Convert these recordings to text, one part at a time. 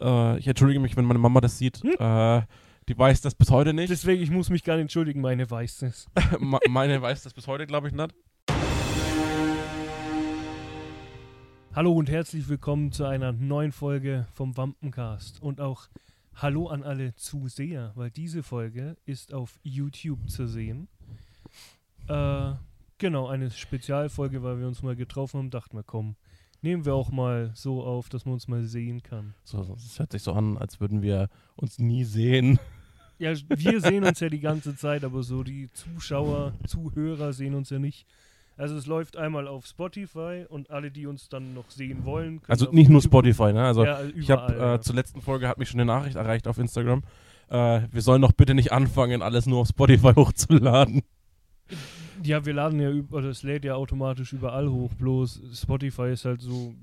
Äh, ich entschuldige mich, wenn meine Mama das sieht. Hm? Äh, die weiß das bis heute nicht. Deswegen, ich muss mich gar nicht entschuldigen, meine weiß es. Ma- meine weiß das bis heute, glaube ich, nicht. Hallo und herzlich willkommen zu einer neuen Folge vom Wampencast. Und auch Hallo an alle Zuseher, weil diese Folge ist auf YouTube zu sehen. Äh, genau, eine Spezialfolge, weil wir uns mal getroffen haben, dachten wir, komm, nehmen wir auch mal so auf, dass man uns mal sehen kann. So, es hört sich so an, als würden wir uns nie sehen. Ja, wir sehen uns ja die ganze Zeit, aber so die Zuschauer, Zuhörer sehen uns ja nicht. Also es läuft einmal auf Spotify und alle, die uns dann noch sehen wollen. können Also nicht nur Spotify, ne? Also ja, ich habe überall, äh, zur letzten Folge hat mich schon eine Nachricht erreicht auf Instagram. Äh, wir sollen doch bitte nicht anfangen, alles nur auf Spotify hochzuladen. Ja. wir laden ja, über- oder es lädt ja automatisch überall hoch, bloß Spotify ist halt so,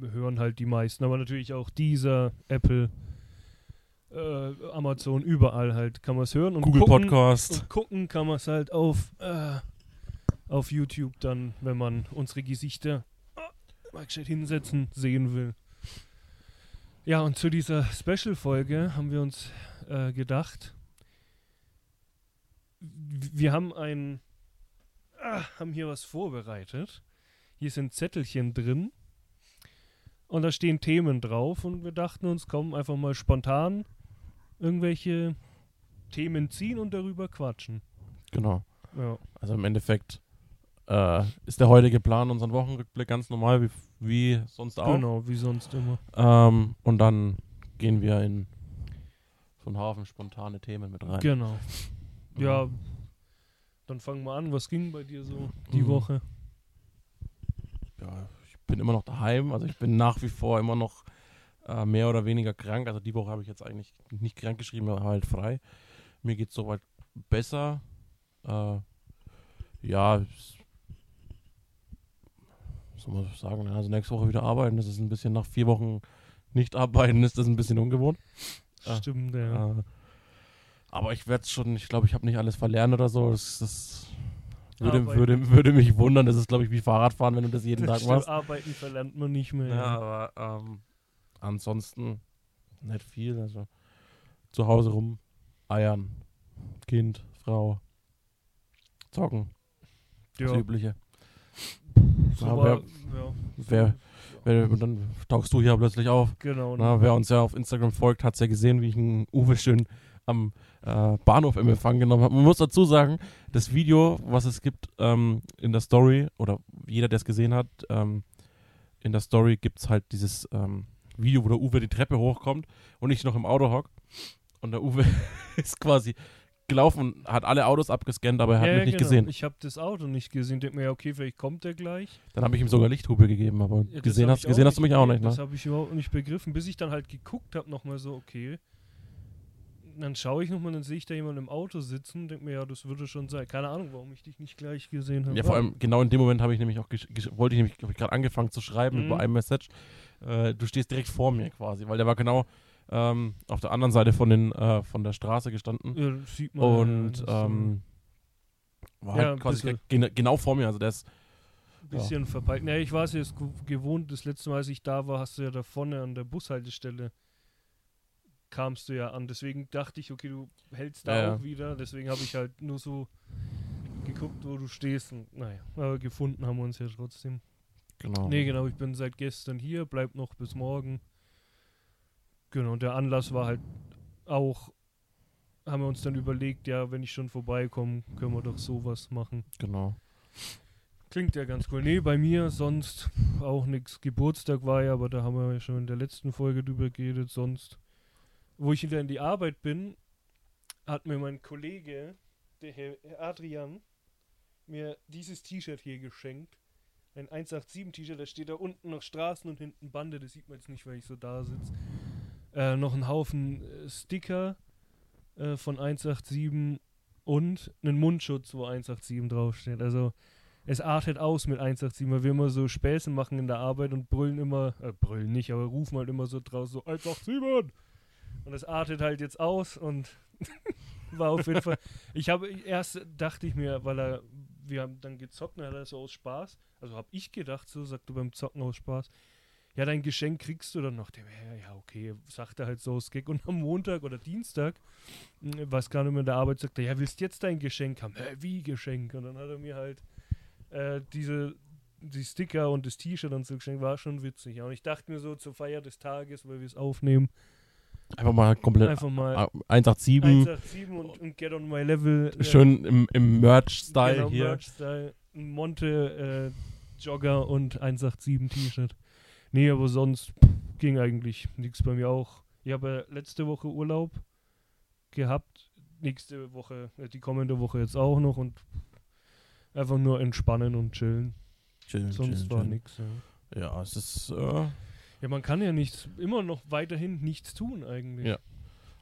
hören halt die meisten, aber natürlich auch dieser, Apple, äh, Amazon, überall halt kann man es hören. Und Google gucken, Podcast. Und gucken kann man es halt auf, äh, auf YouTube dann, wenn man unsere Gesichter ah, mal gescheit hinsetzen sehen will. Ja, und zu dieser Special-Folge haben wir uns äh, gedacht, wir haben ein, ah, haben hier was vorbereitet. Hier sind Zettelchen drin und da stehen Themen drauf und wir dachten uns, komm, einfach mal spontan irgendwelche Themen ziehen und darüber quatschen. Genau. Ja. Also im Endeffekt äh, ist der heutige Plan unseren Wochenrückblick ganz normal, wie, wie sonst auch. Genau, wie sonst immer. Ähm, und dann gehen wir in so einen Haufen spontane Themen mit rein. Genau. Ja, dann fangen wir an. Was ging bei dir so die Mhm. Woche? ja, ich bin immer noch daheim. Also ich bin nach wie vor immer noch äh, mehr oder weniger krank. Also die Woche habe ich jetzt eigentlich nicht krank geschrieben, aber halt frei. Mir geht es soweit besser. Äh, ja, soll man sagen? Also nächste Woche wieder arbeiten. Das ist ein bisschen nach vier Wochen nicht arbeiten, ist das ein bisschen ungewohnt. Ah, Stimmt, ja. Aber ich werde es schon, ich glaube, ich habe nicht alles verlernt oder so. Das, das würde, Arbeiten. würde, würde mich wundern. Das ist, glaube ich, wie Fahrradfahren, wenn du das jeden Tag Stimmt, machst. Arbeiten verlernt man nicht mehr. Ja, aber ähm, ansonsten nicht viel. Also zu Hause rum, eiern, Kind, Frau, zocken, das ja. Übliche. So war, wer- ja. Wer, wer, und dann tauchst du hier plötzlich auf. Genau. Na, wer uns ja auf Instagram folgt, hat es ja gesehen, wie ich einen Uwe schön am äh, Bahnhof im Empfang genommen habe. Man muss dazu sagen, das Video, was es gibt ähm, in der Story, oder jeder, der es gesehen hat, ähm, in der Story gibt es halt dieses ähm, Video, wo der Uwe die Treppe hochkommt und ich noch im Auto hock. Und der Uwe ist quasi gelaufen und hat alle Autos abgescannt, aber er hat ja, mich nicht genau. gesehen. Ich habe das Auto nicht gesehen. Denk mir, ja, okay, vielleicht kommt der gleich. Dann habe ich ihm sogar Lichthupe gegeben, aber Ja, gesehen, hast, gesehen hast du mich auch nicht, ne? Das habe ich überhaupt nicht begriffen, bis ich dann halt geguckt habe, nochmal so, okay. Dann schaue ich nochmal, dann sehe ich da jemanden im Auto sitzen, denke mir, ja, das würde schon sein. Keine Ahnung, warum ich dich nicht gleich gesehen habe. Ja, vor allem genau in dem Moment habe ich nämlich auch wollte ich nämlich habe ich gerade angefangen zu schreiben Mhm. über iMessage. Äh, du stehst direkt vor mir quasi, weil der war genau ähm, auf der anderen Seite von den äh, von der Straße gestanden Ja, das sieht man. ja, und das ist ähm, war Ja, halt quasi gena- genau vor mir. Also der ist bisschen verpeilt. Nee, ich war es jetzt gew- gewohnt, das letzte Mal, als ich da war, hast du ja da vorne an der Bushaltestelle kamst du ja an. Deswegen dachte ich, okay, du hältst da Ja, auch wieder. Deswegen habe ich halt nur so geguckt, wo du stehst. Und, naja, aber gefunden haben wir uns ja trotzdem. genau. Nee, genau, ich bin seit gestern hier, bleib noch bis morgen. Genau, und der Anlass war halt auch, haben wir uns dann überlegt, ja, wenn ich schon vorbeikomme, können wir doch sowas machen. genau. Klingt ja ganz cool. Nee, bei mir sonst auch nichts. Geburtstag war ja, aber da haben wir ja schon in der letzten Folge drüber geredet. Sonst, wo ich wieder in die Arbeit bin, hat mir mein Kollege, der Herr Adrian, mir dieses T-Shirt hier geschenkt. Ein 187-T-Shirt, da steht da unten noch Straßen und hinten Bande, das sieht man jetzt nicht, weil ich so da sitze. Äh, noch ein Haufen äh, Sticker äh, von 187 und einen Mundschutz, wo 187 draufsteht. Also es artet aus mit 187, weil wir immer so Späße machen in der Arbeit und brüllen immer, äh, brüllen nicht, aber rufen halt immer so draus, so 187! Und es artet halt jetzt aus und war auf jeden Fall. Ich habe erst dachte ich mir, weil er, wir haben dann gezockt und hat er so aus Spaß, also habe ich gedacht, so sagt du beim Zocken aus Spaß. ja, dein Geschenk kriegst du dann noch. Ja, okay, sagt er halt so aus Gag. Und am Montag oder Dienstag, mh, weiß gar nicht mehr in der Arbeit, sagt er, ja, willst jetzt dein Geschenk haben? Hä, wie Geschenk? Und dann hat er mir halt äh, diese die Sticker und das T-Shirt und so geschenkt, war schon witzig. Ja, und ich dachte mir so zur Feier des Tages, weil wir es aufnehmen, Einfach mal komplett einfach mal ah, 187, 187 und, und Get on My Level. äh, schön im, im Merch-Style genau, hier. Merch-Style, ein Monte äh, Jogger und 187 T-Shirt. Nee, aber sonst ging eigentlich nichts bei mir auch. Ich habe letzte Woche Urlaub gehabt, nächste Woche, äh, die kommende Woche jetzt auch noch und einfach nur entspannen und chillen. Chillen, Sonst chillen, war nichts. Ja. Ja, es ist, äh, ja, man kann ja nichts, immer noch weiterhin nichts tun eigentlich. Ja.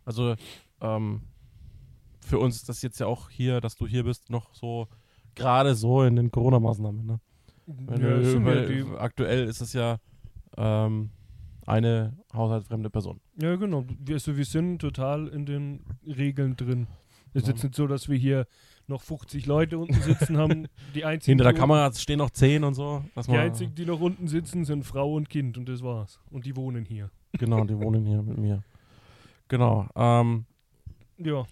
also ähm, für uns ist das jetzt ja auch hier, dass du hier bist, noch so gerade so in den Corona-Maßnahmen, ne? Weil, Ja, ja weil die- aktuell ist es ja ähm, eine haushaltsfremde Person. Ja, genau. Wir, also wir sind total in den Regeln drin. Es ist Ja. jetzt nicht so, dass wir hier noch 50 Leute unten sitzen haben. Die einzigen, Hinter der die, Kamera stehen noch zehn und so. Dass die einzigen, die noch unten sitzen, sind Frau und Kind und das war's. Und die wohnen hier. Genau, die wohnen hier mit mir. Genau. Ähm, Ja.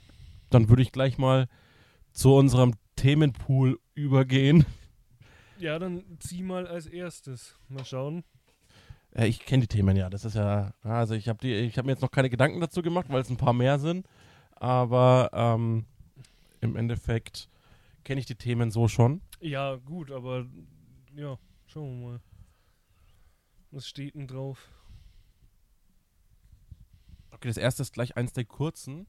dann würde ich gleich mal zu unserem Themenpool übergehen. Ja, dann zieh mal als erstes. Mal schauen. Äh, ich kenne die Themen ja. Das ist ja, also ich habe die, ich habe mir jetzt noch keine Gedanken dazu gemacht, weil es ein paar mehr sind. Aber ähm, im Endeffekt kenne ich die Themen so schon. Ja, gut, aber ja, schauen wir mal. Was steht denn drauf? Okay, das erste ist gleich eins der kurzen.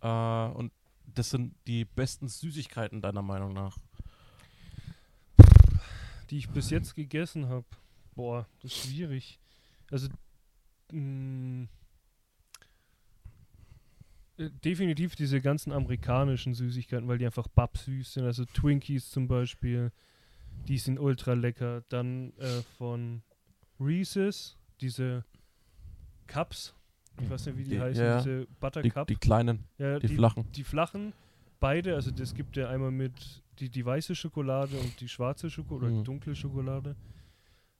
Äh, und das sind die besten Süßigkeiten deiner Meinung nach. Die ich bis jetzt gegessen habe. Boah, das ist schwierig. Also, mh, äh, definitiv diese ganzen amerikanischen Süßigkeiten, weil die einfach babsüß sind. Also Twinkies zum Beispiel, die sind ultra lecker. Dann äh, von Reese's, diese Cups. Ich weiß nicht, wie die, Die- heißen, ja, diese Die, Buttercup. die kleinen, ja, die, flachen. die flachen, beide, also das gibt ja einmal mit die, die weiße Schokolade und die schwarze Schokolade, oder Mhm. die dunkle Schokolade.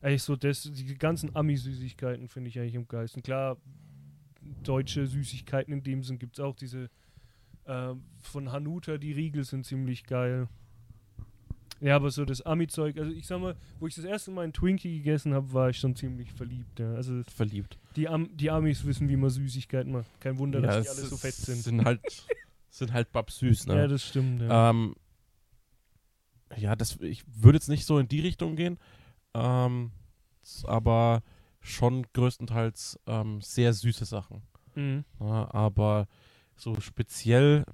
Eigentlich so, das, die ganzen Ami-Süßigkeiten finde ich eigentlich am geilsten. Klar, deutsche Süßigkeiten in dem Sinn gibt es auch. Diese äh, von Hanuta, die Riegel sind ziemlich geil. Ja, aber so das Ami-Zeug, also ich sag mal, wo ich das erste Mal einen Twinkie gegessen habe, war ich schon ziemlich verliebt. Ja. Also Verliebt. die, Am die Amis wissen, wie man Süßigkeiten macht. Kein Wunder, dass die alle so fett sind. Sind halt, sind halt babsüß, ne? Ja, das stimmt. Ja. Ähm, ja, das, ich würde jetzt nicht so in die Richtung gehen, ähm, aber schon größtenteils ähm, sehr süße Sachen. Mhm. Ja, aber so speziell,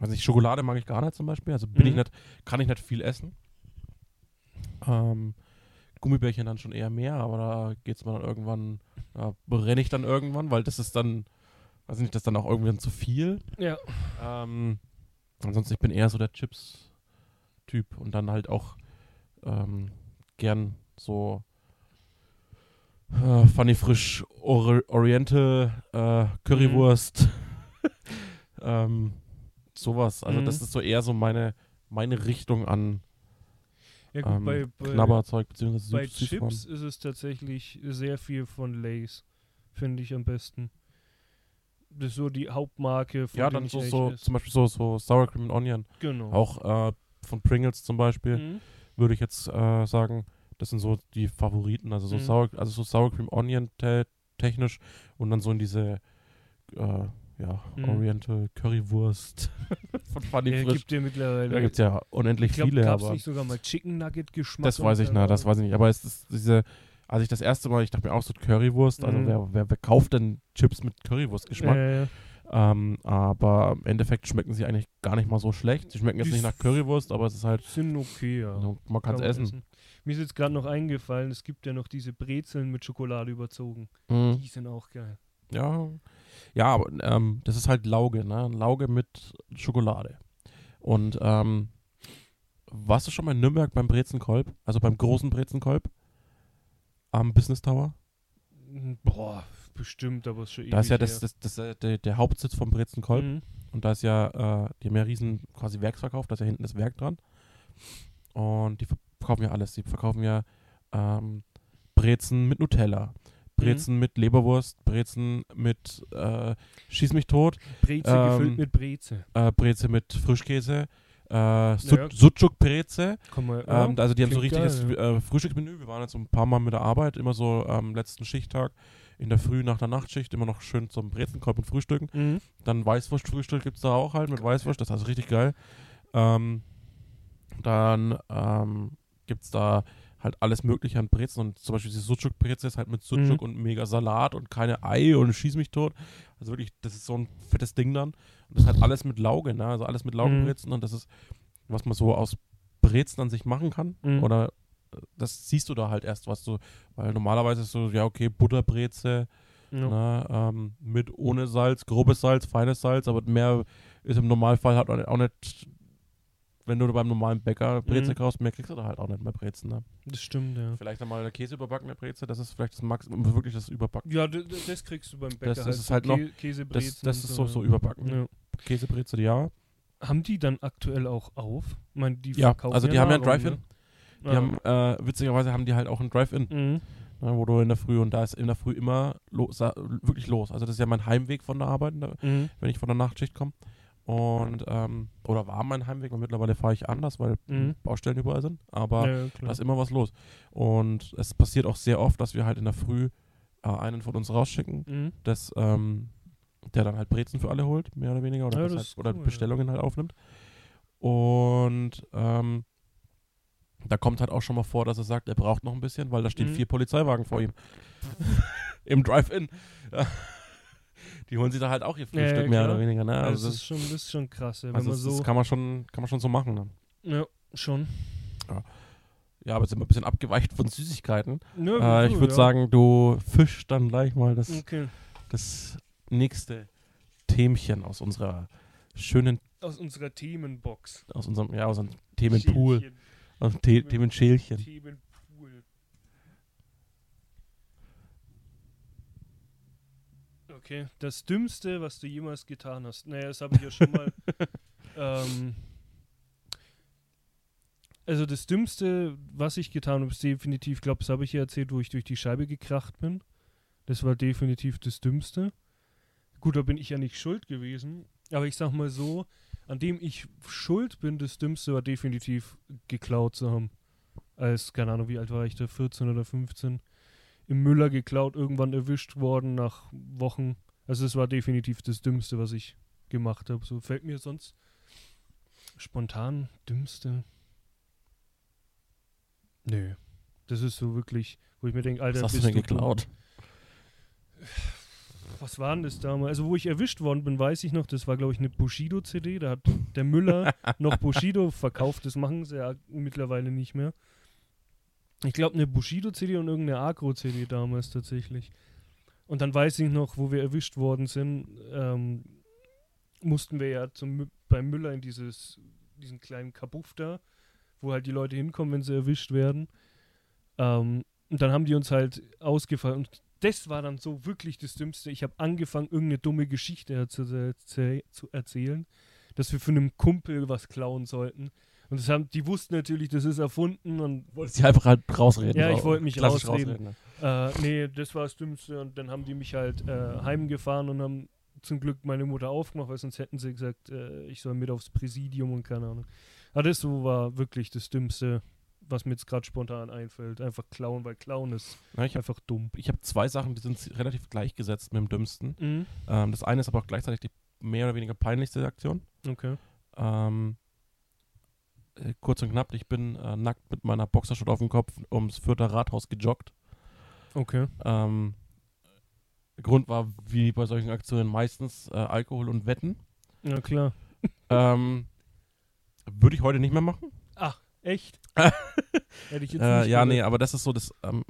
weiß nicht, Schokolade mag ich gar nicht zum Beispiel, also bin ich Mhm. nicht, kann ich nicht viel essen. Ähm, Gummibärchen dann schon eher mehr, aber da geht es mir dann irgendwann, da brenne ich dann irgendwann, weil das ist dann, weiß nicht, das ist dann auch irgendwann zu viel. Ja. Ähm, ansonsten, ich bin eher so der Chips-Typ und dann halt auch ähm, gern so äh, Funny Frisch Ori Oriental äh, Currywurst. ähm, sowas. Also Mhm. das ist so eher so meine, meine Richtung an Ja gut, ähm, bei, bei, Knabberzeug bzw. bei Süß Süßkram. Chips ist es tatsächlich sehr viel von Lays, finde ich am besten. Das ist so die Hauptmarke von Ja, dann so, so zum Beispiel so, so Sour Cream and Onion. Genau. Auch äh, von Pringles zum Beispiel. Mhm. würde ich jetzt äh, sagen, das sind so die Favoriten, also so Mhm. Sour, also so Sour Cream Onion te technisch und dann so in diese äh, ja, Mhm. Oriental Currywurst von Funny Ja, Frisch. gibt ja mittlerweile. Da gibt es ja unendlich ich glaube, viele, gab es aber nicht sogar mal Chicken Nugget Geschmack? das weiß ich, äh, das weiß ich nicht. Aber es ist diese, als ich das erste Mal, ich dachte mir auch so Currywurst, also Mhm. wer, wer, wer kauft denn Chips mit Currywurst-Geschmack? Ja. Ähm, aber im Endeffekt schmecken sie eigentlich gar nicht mal so schlecht. Sie schmecken jetzt nicht nach Currywurst, aber es ist halt, Sind okay, ja. also, man kann es essen. Mir ist jetzt gerade noch eingefallen, es gibt ja noch diese Brezeln mit Schokolade überzogen. Mhm. Die sind auch geil. Ja, ja, aber ähm, das ist halt Lauge, ne? Lauge mit Schokolade. Und ähm, warst du schon mal in Nürnberg beim Brezenkolb? Also beim großen Brezenkolb? Am Business Tower? Mhm, Boah, bestimmt, aber es ist schon Da ist ja das, das, das, äh, der, der Hauptsitz vom Brezenkolb. Mhm. Und da ist ja, äh, die haben ja riesen quasi Werksverkauf, da ist ja hinten das Werk dran. Und die verkaufen ja alles. Die verkaufen ja ähm, Brezen mit Nutella, Brezen mit Leberwurst, Brezen mit äh, Schieß mich tot, Breze Ähm, gefüllt mit Breze. äh, Breze mit Frischkäse, äh, Su Ja. Sucuk-Breze. Mal. ja, Ähm, also die haben so richtiges geil, äh, Frühstücksmenü. Wir waren jetzt ein paar Mal mit der Arbeit, immer so am letzten Schichttag in der Früh nach der Nachtschicht, immer noch schön zum Brezenkorb und Frühstücken. Mhm. Dann Weißwurstfrühstück gibt es da auch halt mit Weißwurst, das ist also richtig geil. Ähm, dann ähm, gibt es da halt alles mögliche an Brezen und zum Beispiel diese Sucuk-Breze ist halt mit Sucuk Mhm. und mega Salat und keine Ei und schieß mich tot. Also wirklich, das ist so ein fettes Ding dann. Und das ist halt alles mit Lauge, ne? Also alles mit Laugenbrezen und das ist, was man so aus Brezen an sich machen kann. Mhm. Oder äh, das siehst du da halt erst, was du, weil normalerweise ist so, ja, okay, Butterbreze, Ja. Ne, ähm, mit ohne Salz, grobes Salz, feines Salz, aber mehr ist im Normalfall halt auch nicht wenn du beim normalen Bäcker Brezel Mhm. kaufst, mehr kriegst du da halt auch nicht mehr Brezen. Ne? Das stimmt, ja. Vielleicht einmal eine Käse überbackene Breze, das ist vielleicht das Maximum, wirklich das Überbacken. Ja, das kriegst du beim Bäcker Das halt. ist so halt noch- Käsebrezen Das, das ist so, so ja. überbacken. Ja. Käsebreze, ja. Haben die dann aktuell auch auf? Ich meine, die Ja, also die haben ja ein Drive-In. ne? Die Ah. haben, äh, witzigerweise haben die halt auch ein Drive-In, Mhm. ne, wo du in der Früh, und da ist in der Früh immer lo sa- wirklich los. Also das ist ja mein Heimweg von der Arbeit, ne, Mhm. wenn ich von der Nachtschicht komme. Und, ähm, oder war mein Heimweg, und mittlerweile fahre ich anders, weil Mhm. Baustellen überall sind. Aber Ja, da ist immer was los. Und es passiert auch sehr oft, dass wir halt in der Früh äh, einen von uns rausschicken, Mhm. das, ähm, der dann halt Brezen für alle holt, mehr oder weniger, oder, Ja, halt, oder cool, ja. Bestellungen halt aufnimmt. Und ähm, da kommt halt auch schon mal vor, dass er sagt, er braucht noch ein bisschen, weil da stehen Mhm. vier Polizeiwagen vor ihm. Im Drive-In. Ja. Die holen sich da halt auch ihr Ja, ja, Frühstück, mehr oder weniger. Ne? Also das, ist schon, das ist schon krass, ja, wenn also man das, so. das kann man schon, kann man schon so machen. Ne? ja, schon. Ja, aber jetzt sind wir ein bisschen abgeweicht von Süßigkeiten. Nö, Äh, ich würde ja. sagen, du fischst dann gleich mal das, Okay. das nächste Themchen aus unserer schönen, Aus unserer Themenbox. aus unserem, ja, aus unserem Themenpool, Schälchen. aus dem The Themen- Themenschälchen. Themenpool. Okay, das Dümmste, was du jemals getan hast. Naja, das habe ich ja schon mal. ähm, also das Dümmste, was ich getan habe, ist definitiv, glaube das habe ich ja erzählt, wo ich durch die Scheibe gekracht bin. Das war definitiv das Dümmste. Gut, da bin ich ja nicht schuld gewesen. Aber ich sag mal so, an dem ich schuld bin, das Dümmste war definitiv geklaut zu haben. Als, keine Ahnung, wie alt war ich da, 14 oder 15. Im Müller geklaut, irgendwann erwischt worden nach Wochen. Also es war definitiv das Dümmste, was ich gemacht habe. So fällt mir sonst spontan Dümmste. Nö. Das ist so wirklich, wo ich mir denke, Alter, Was hast du bist denn du geklaut? Was war denn das damals? Also, wo ich erwischt worden bin, weiß ich noch, das war, glaube ich, eine Bushido-CD. Da hat der Müller noch Bushido verkauft. Das machen sie ja mittlerweile nicht mehr. Ich glaube, eine Bushido-CD und irgendeine Agro-CD damals tatsächlich. Und dann weiß ich noch, wo wir erwischt worden sind, ähm, mussten wir ja zum, beim Müller in dieses, diesen kleinen Kabuff da, wo halt die Leute hinkommen, wenn sie erwischt werden. Ähm, und dann haben die uns halt ausgefallen. Und das war dann so wirklich das Dümmste. Ich habe angefangen, irgendeine dumme Geschichte zu, zu erzählen, dass wir von einem Kumpel was klauen sollten. Und das haben, die wussten natürlich, das ist erfunden und Wolltest du einfach halt rausreden? Ja, ich wollte mich klassisch rausreden. ne? äh, nee, das war das Dümmste. Und dann haben die mich halt äh, heimgefahren und haben zum Glück meine Mutter aufgemacht, weil sonst hätten sie gesagt, äh, ich soll mit aufs Präsidium und keine Ahnung. Aber das so war wirklich das Dümmste, was mir jetzt gerade spontan einfällt. Einfach klauen, weil klauen ist Ja, ich habe einfach dumm. ich hab zwei Sachen, die sind relativ gleichgesetzt mit dem Dümmsten. Mhm. Ähm, das eine ist aber auch gleichzeitig die mehr oder weniger peinlichste Aktion. Okay. Ähm, äh, kurz und knapp, ich bin äh, nackt mit meiner Boxershort auf dem Kopf ums Fürther Rathaus gejoggt. Okay. Ähm, Grund war, wie bei solchen Aktionen meistens äh, Alkohol und Wetten. Ja, klar. Ähm, Würde ich heute nicht mehr machen. Ach, echt? Hätte ich jetzt Äh, nicht ja, nee, aber das ist so das ähm,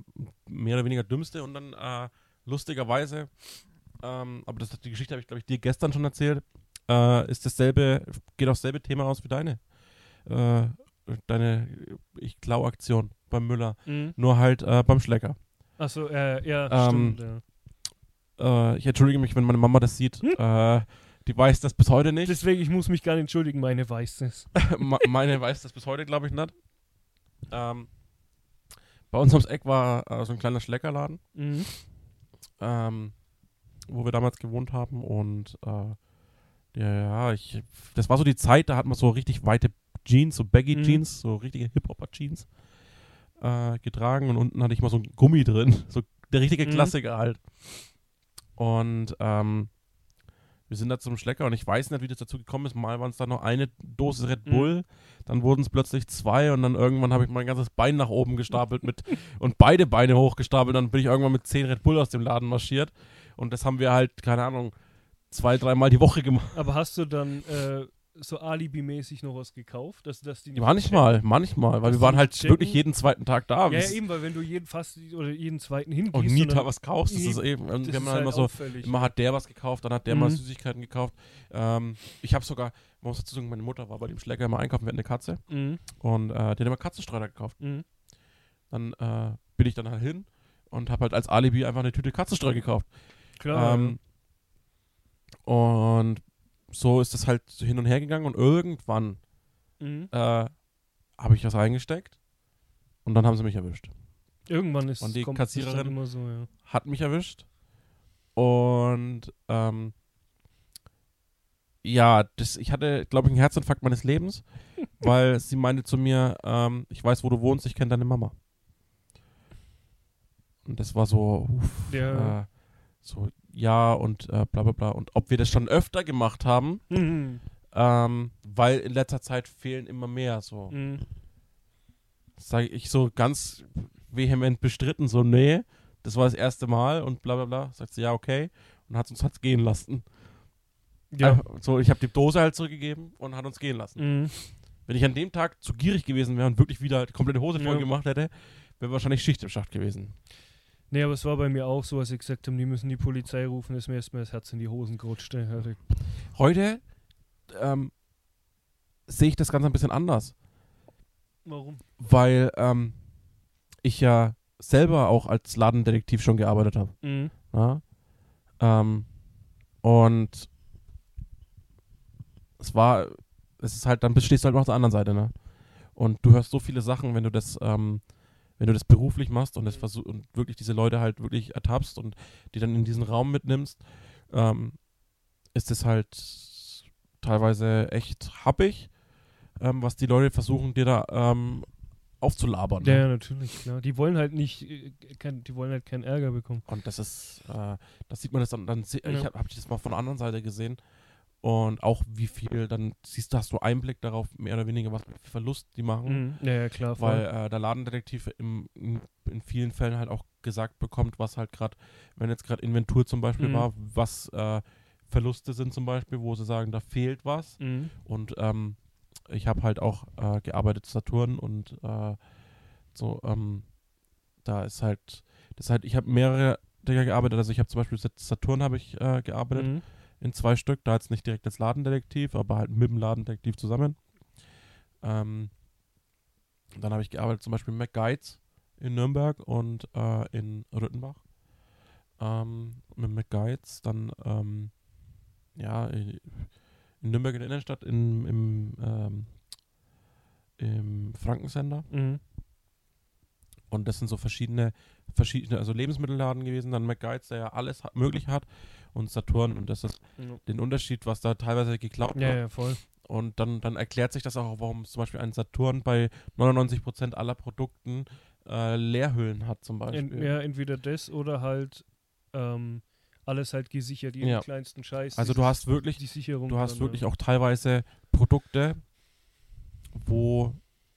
mehr oder weniger dümmste und dann äh, lustigerweise, ähm, aber das, die Geschichte habe ich glaube ich dir gestern schon erzählt, äh, ist dasselbe, geht aufs selbe Thema aus wie deine, äh, deine ich klau Aktion beim Müller, Mhm. nur halt äh, beim Schlecker. Achso, äh, ja, Ähm, stimmt. Ja. Äh, ich entschuldige mich, wenn meine Mama das sieht. Hm? Äh, die weiß das bis heute nicht. Deswegen, ich muss mich gar nicht entschuldigen, meine weiß es. Meine weiß das bis heute, glaube ich, nicht. Ähm, bei uns ums Eck war äh, so ein kleiner Schleckerladen, Mhm. ähm, wo wir damals gewohnt haben. Und äh, ja, ja, ich, das war so die Zeit, da hat man so richtig weite Jeans, so Baggy Mhm. Jeans, so richtige Hip-Hopper-Jeans äh, getragen. Und unten hatte ich mal so ein Gummi drin, so der richtige Mhm. Klassiker halt. Und ähm, wir sind da zum Schlecker und ich weiß nicht, wie das dazu gekommen ist. Mal waren es dann noch eine Dose Red Mhm. Bull, dann wurden es plötzlich zwei und dann irgendwann habe ich mein ganzes Bein nach oben gestapelt mit und beide Beine hochgestapelt. Dann bin ich irgendwann mit zehn Red Bull aus dem Laden marschiert und das haben wir halt, keine Ahnung, zwei, dreimal die Woche gemacht. Aber hast du dann äh, so Alibi-mäßig noch was gekauft? Dass, dass die nicht Manchmal, manchmal, weil wir waren halt checken? wirklich jeden zweiten Tag da. checken? Ja, eben, weil wenn du jeden fast oder jeden zweiten hingehst und nie was kaufst, das ist eben, das wir haben halt immer so, auffällig. Immer hat der was gekauft, dann hat der mal Mhm. Süßigkeiten gekauft. Ähm, ich habe sogar, man muss dazu sagen, meine Mutter war bei dem Schlecker immer einkaufen, wir hatten eine Katze Mhm. und äh, die hat immer Katzenstreuner gekauft. Mhm. Dann äh, bin ich dann halt hin und habe halt als Alibi einfach eine Tüte Katzenstreu gekauft. Klar. ähm, und so ist es halt hin und her gegangen und irgendwann mhm. äh, habe ich was reingesteckt und dann haben sie mich erwischt. Irgendwann ist und die das Kassiererin- immer so, ja. hat mich erwischt. Und ähm, ja, das, ich hatte, glaube ich, einen Herzinfarkt meines Lebens, weil sie meinte zu mir, ähm, ich weiß, wo du wohnst, ich kenne deine Mama. Und das war so, uff, Ja. äh, so, ja und äh, bla bla bla. Und ob wir das schon öfter gemacht haben, Mhm. ähm, weil in letzter Zeit fehlen immer mehr so. Mhm. Sage ich so ganz vehement bestritten, so, nee, das war das erste Mal und bla bla bla. Sagt sie, ja, okay. Und hat uns hat's gehen lassen. Ja. Einfach so, ich habe die Dose halt zurückgegeben und hat uns gehen lassen. Mhm. Wenn ich an dem Tag zu gierig gewesen wäre und wirklich wieder die komplette Hose Ja. voll gemacht hätte, wäre wahrscheinlich Schicht im Schacht gewesen. Nee, aber es war bei mir auch so, als ich gesagt habe, die müssen die Polizei rufen, ist mir erstmal das Herz in die Hosen gerutscht. Heute ähm, sehe ich das Ganze ein bisschen anders, Warum? weil ähm, ich ja selber auch als Ladendetektiv schon gearbeitet habe. Mhm. Ja? Ähm, und es war, es ist halt, dann stehst du halt noch auf der anderen Seite, ne? Und du hörst so viele Sachen, wenn du das, ähm, wenn du das beruflich machst und das versuch, und wirklich diese Leute halt wirklich ertappst und die dann in diesen Raum mitnimmst, ähm, ist es halt teilweise echt happig, ähm, was die Leute versuchen, dir da ähm, aufzulabern. Ja, ne? ja, natürlich, klar. Die wollen halt nicht, äh, kein, die wollen halt keinen Ärger bekommen. Und das ist, äh, das sieht man das dann, dann ich habe hab ich das mal von der anderen Seite gesehen und auch wie viel, dann siehst du, hast du Einblick darauf, mehr oder weniger, was für Verlust die machen, Mhm. Ja, ja, klar. voll. weil äh, der Ladendetektiv im, in, in vielen Fällen halt auch gesagt bekommt, was halt gerade, wenn jetzt gerade Inventur zum Beispiel Mhm. war, was äh, Verluste sind zum Beispiel, wo sie sagen, da fehlt was Mhm. und ähm, ich habe halt auch äh, gearbeitet Saturn und äh, so, ähm, da ist halt, das ist halt, ich habe mehrere Dinger gearbeitet, also ich habe zum Beispiel Sat- Saturn habe ich äh, gearbeitet Mhm. In zwei Stück, da jetzt nicht direkt als Ladendetektiv, aber halt mit dem Ladendetektiv zusammen. Ähm, dann habe ich gearbeitet zum Beispiel mit McGuides in Nürnberg und äh, in Rüttenbach. Ähm, mit McGuides, dann ähm, ja, in in Nürnberg in der Innenstadt in, im, ähm, im Frankensender. Mhm. Und das sind so verschiedene, verschiedene, also Lebensmittelladen gewesen, dann McGuides, der ja alles hat, möglich hat, und Saturn. Und das ist Ja. den Unterschied, was da teilweise geklaut Ja, wird. ja, voll. Und dann, dann erklärt sich das auch, warum zum Beispiel ein Saturn bei 99% aller Produkten äh, Leerhüllen hat, zum Beispiel. En, ja, entweder das oder halt ähm, alles halt gesichert, jeden Ja. kleinsten Scheiß. Also du hast wirklich, die Sicherung. du hast wirklich ja. auch teilweise Produkte, wo,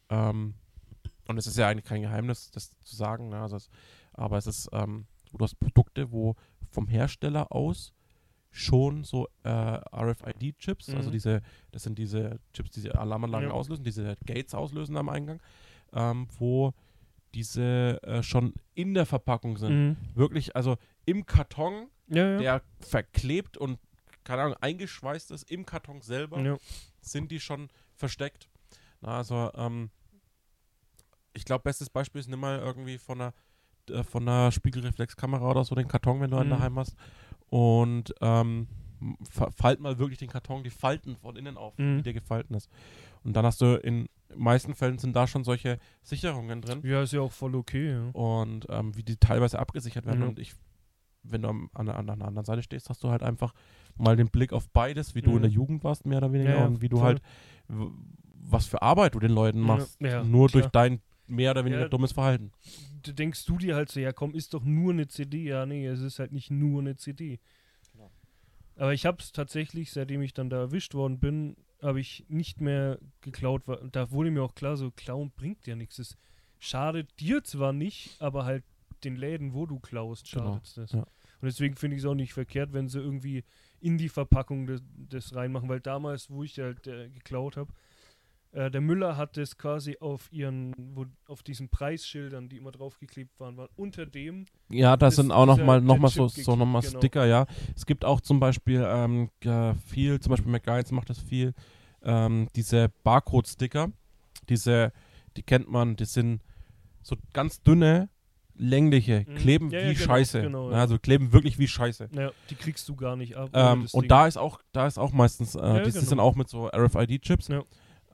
ähm, und es ist ja eigentlich kein Geheimnis, das zu sagen, ne, also es, aber es ist, ähm, du hast Produkte, wo vom Hersteller aus schon so äh, RFID-Chips, also Mhm. diese, das sind diese Chips, die diese Alarmanlagen Ja. auslösen, diese Gates auslösen am Eingang, ähm, wo diese äh, schon in der Verpackung sind. Mhm. Wirklich, also im Karton, Ja, ja. der verklebt und, keine Ahnung, eingeschweißt ist, im Karton selber, sind die schon versteckt. Na, also, ähm, ich glaube, bestes Beispiel ist, nimm mal irgendwie von einer, äh, von einer Spiegelreflexkamera oder so den Karton, wenn du einen Mhm. daheim hast. Und ähm, falt mal wirklich den Karton, die Falten von innen auf, Mhm. wie der gefalten ist. Und dann hast du in meisten Fällen sind da schon solche Sicherungen drin Ja, ist ja auch voll okay. Ja. und ähm, wie die teilweise abgesichert werden. Mhm. Und ich, wenn du an, der- an der anderen Seite stehst, hast du halt einfach mal den Blick auf beides, wie du Mhm. in der Jugend warst, mehr oder weniger, Ja, und wie du voll. halt, was für Arbeit du den Leuten machst. ja, nur klar. durch dein mehr oder weniger Ja. dummes Verhalten. Denkst du dir halt so, ja komm, ist doch nur eine CD. Ja, nee, es ist halt nicht nur eine CD. Genau. Aber ich habe es tatsächlich, seitdem ich dann da erwischt worden bin, habe ich nicht mehr geklaut. Da wurde mir auch klar, so klauen bringt ja nichts. Es schadet dir zwar nicht, aber halt den Läden, wo du klaust, Genau, schadet das. ja. Und deswegen finde ich es auch nicht verkehrt, wenn sie irgendwie in die Verpackung des, des reinmachen, weil damals, wo ich halt äh, geklaut habe, äh, der Müller hat das quasi auf ihren, wo, auf diesen Preisschildern, die immer draufgeklebt waren, waren unter dem Ja, da sind auch noch dieser- mal, noch mal so, so noch mal gekippt, genau. Sticker, ja. Es gibt auch zum Beispiel ähm, äh, viel, zum Beispiel McGuides macht das viel, ähm, diese Barcode-Sticker, diese, die kennt man, die sind so ganz dünne, längliche, Mhm. kleben Ja, wie ja, genau, Scheiße. genau, Ja, ja. Also kleben wirklich wie Scheiße. Naja, die kriegst du gar nicht ab. Ähm, und Ding. da ist auch, da ist auch meistens, äh, Ja, die genau. sind auch mit so RFID-Chips.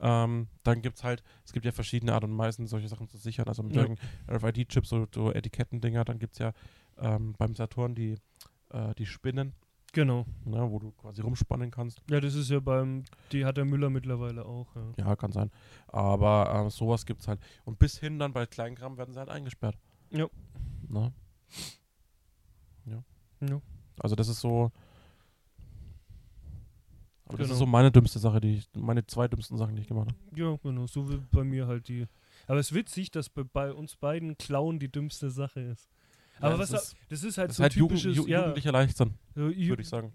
Ähm, dann gibt es halt, es gibt ja verschiedene Art und Weisen, solche Sachen zu sichern. Also mit Ja. RFID-Chips, so, so Etikettendinger. Dann gibt es ja ähm, beim Saturn die, äh, die Spinnen, Genau. ne, wo du quasi rumspannen kannst. Ja, das ist ja beim, die hat der Müller mittlerweile auch. Ja. Ja, kann sein. Aber äh, sowas gibt es halt. Und bis hin dann bei Kleinkram werden sie halt eingesperrt. Ja. Ne? Ja. Ja. Also das ist so. Aber das Genau. ist so meine dümmste Sache, die ich, meine zwei dümmsten Sachen, die ich gemacht habe. Ja, genau. So wie bei mir halt die. Aber es ist witzig, dass bei, bei uns beiden Klauen die dümmste Sache ist. Aber Ja, was das ist, das ist halt das ist so halt Jugend, typisches, Ju ja, jugendlicher Leichtsinn, so Ju- würde ich sagen.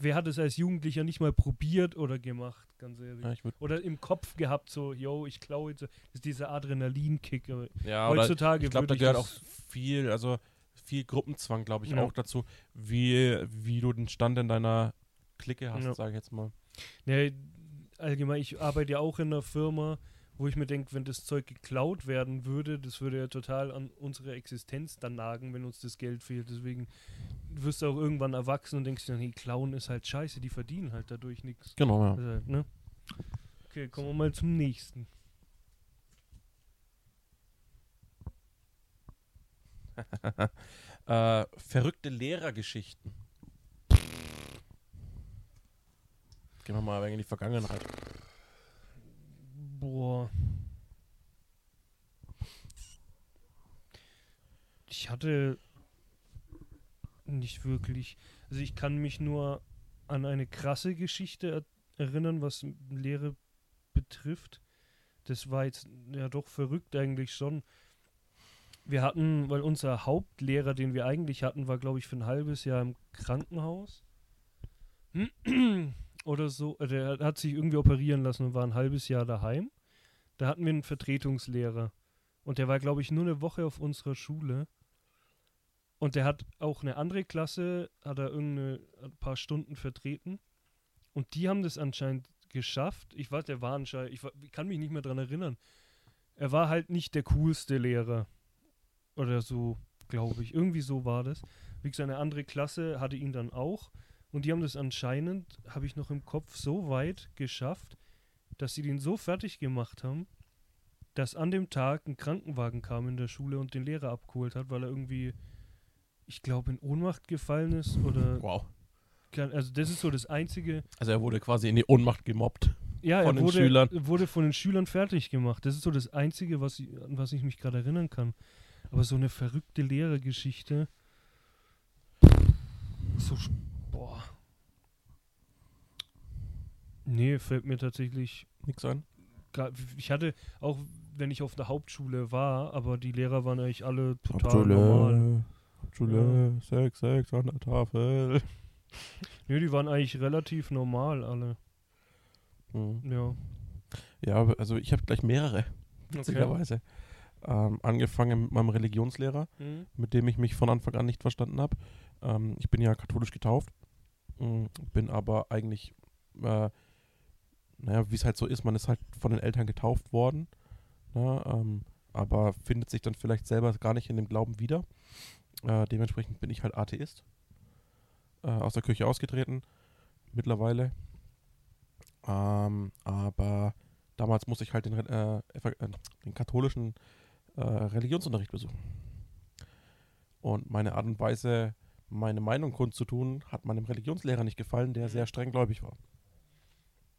Wer hat es als Jugendlicher nicht mal probiert oder gemacht, ganz ehrlich. Ja, Oder im Kopf gehabt, so, yo, ich klaue jetzt. Das ist dieser Adrenalinkick. aber ja Heutzutage ich glaube, da gehört auch das- viel, also viel Gruppenzwang, glaube ich, auch dazu, wie, wie du den Stand in deiner Clique hast, Ja. sage ich jetzt mal. Nee, allgemein, ich arbeite ja auch in einer Firma, wo ich mir denke, wenn das Zeug geklaut werden würde, das würde ja total an unsere Existenz dann nagen, wenn uns das Geld fehlt. Deswegen wirst du auch irgendwann erwachsen und denkst dir, nee, klauen ist halt scheiße, die verdienen halt dadurch nichts. Genau, ja. Also, ne? Okay, kommen wir mal zum nächsten. äh, verrückte Lehrergeschichten. Gehen wir mal in die Vergangenheit. Boah. Ich hatte nicht wirklich. Also ich kann mich nur an eine krasse Geschichte er erinnern, was Lehre betrifft. Das war jetzt ja doch verrückt eigentlich schon. Wir hatten, weil unser Hauptlehrer, den wir eigentlich hatten, war glaube ich für ein halbes Jahr im Krankenhaus. Oder so. Der hat sich irgendwie operieren lassen und war ein halbes Jahr daheim. Da hatten wir einen Vertretungslehrer. Und der war, glaube ich, nur eine Woche auf unserer Schule. Und der hat auch eine andere Klasse, hat er irgendeine ein paar Stunden vertreten. Und die haben das anscheinend geschafft. Ich weiß, der war anscheinend, ich, wa- ich kann mich nicht mehr dran erinnern. Er war halt nicht der coolste Lehrer. Oder so, glaube ich. Irgendwie so war das. Wie gesagt, eine andere Klasse hatte ihn dann auch. Und die haben das anscheinend, habe ich noch im Kopf, so weit geschafft, dass sie den so fertig gemacht haben, dass an dem Tag ein Krankenwagen kam in der Schule und den Lehrer abgeholt hat, weil er irgendwie, ich glaube, in Ohnmacht gefallen ist oder. Wow. Kein, also, das ist so das Einzige. Also er wurde quasi in die Ohnmacht gemobbt. Ja, Von er den wurde, Schülern. wurde von den Schülern fertig gemacht. Das ist so das Einzige, was ich, an was ich mich gerade erinnern kann. Aber so eine verrückte Lehrergeschichte. So, boah. Nee, fällt mir tatsächlich Nix ein. ich hatte auch, wenn ich auf der Hauptschule war, aber die Lehrer waren eigentlich alle total normal. Hauptschule, Sex, Sex an der Tafel. Nee, die waren eigentlich relativ normal alle. Mhm. Ja. Ja, also ich habe gleich mehrere, Okay. witzigerweise. Ähm, angefangen mit meinem Religionslehrer, Mhm. mit dem ich mich von Anfang an nicht verstanden habe. Ähm, ich bin ja katholisch getauft, bin aber eigentlich, äh, naja, wie es halt so ist, man ist halt von den Eltern getauft worden, ne, ähm, aber findet sich dann vielleicht selber gar nicht in dem Glauben wieder. Äh, dementsprechend bin ich halt Atheist. äh, aus der Kirche ausgetreten, mittlerweile. Ähm, aber damals musste ich halt den, äh, äh, den katholischen äh, Religionsunterricht besuchen. Und meine Art und Weise, meine Meinung kundzutun, hat meinem Religionslehrer nicht gefallen, der Mhm. sehr streng gläubig war.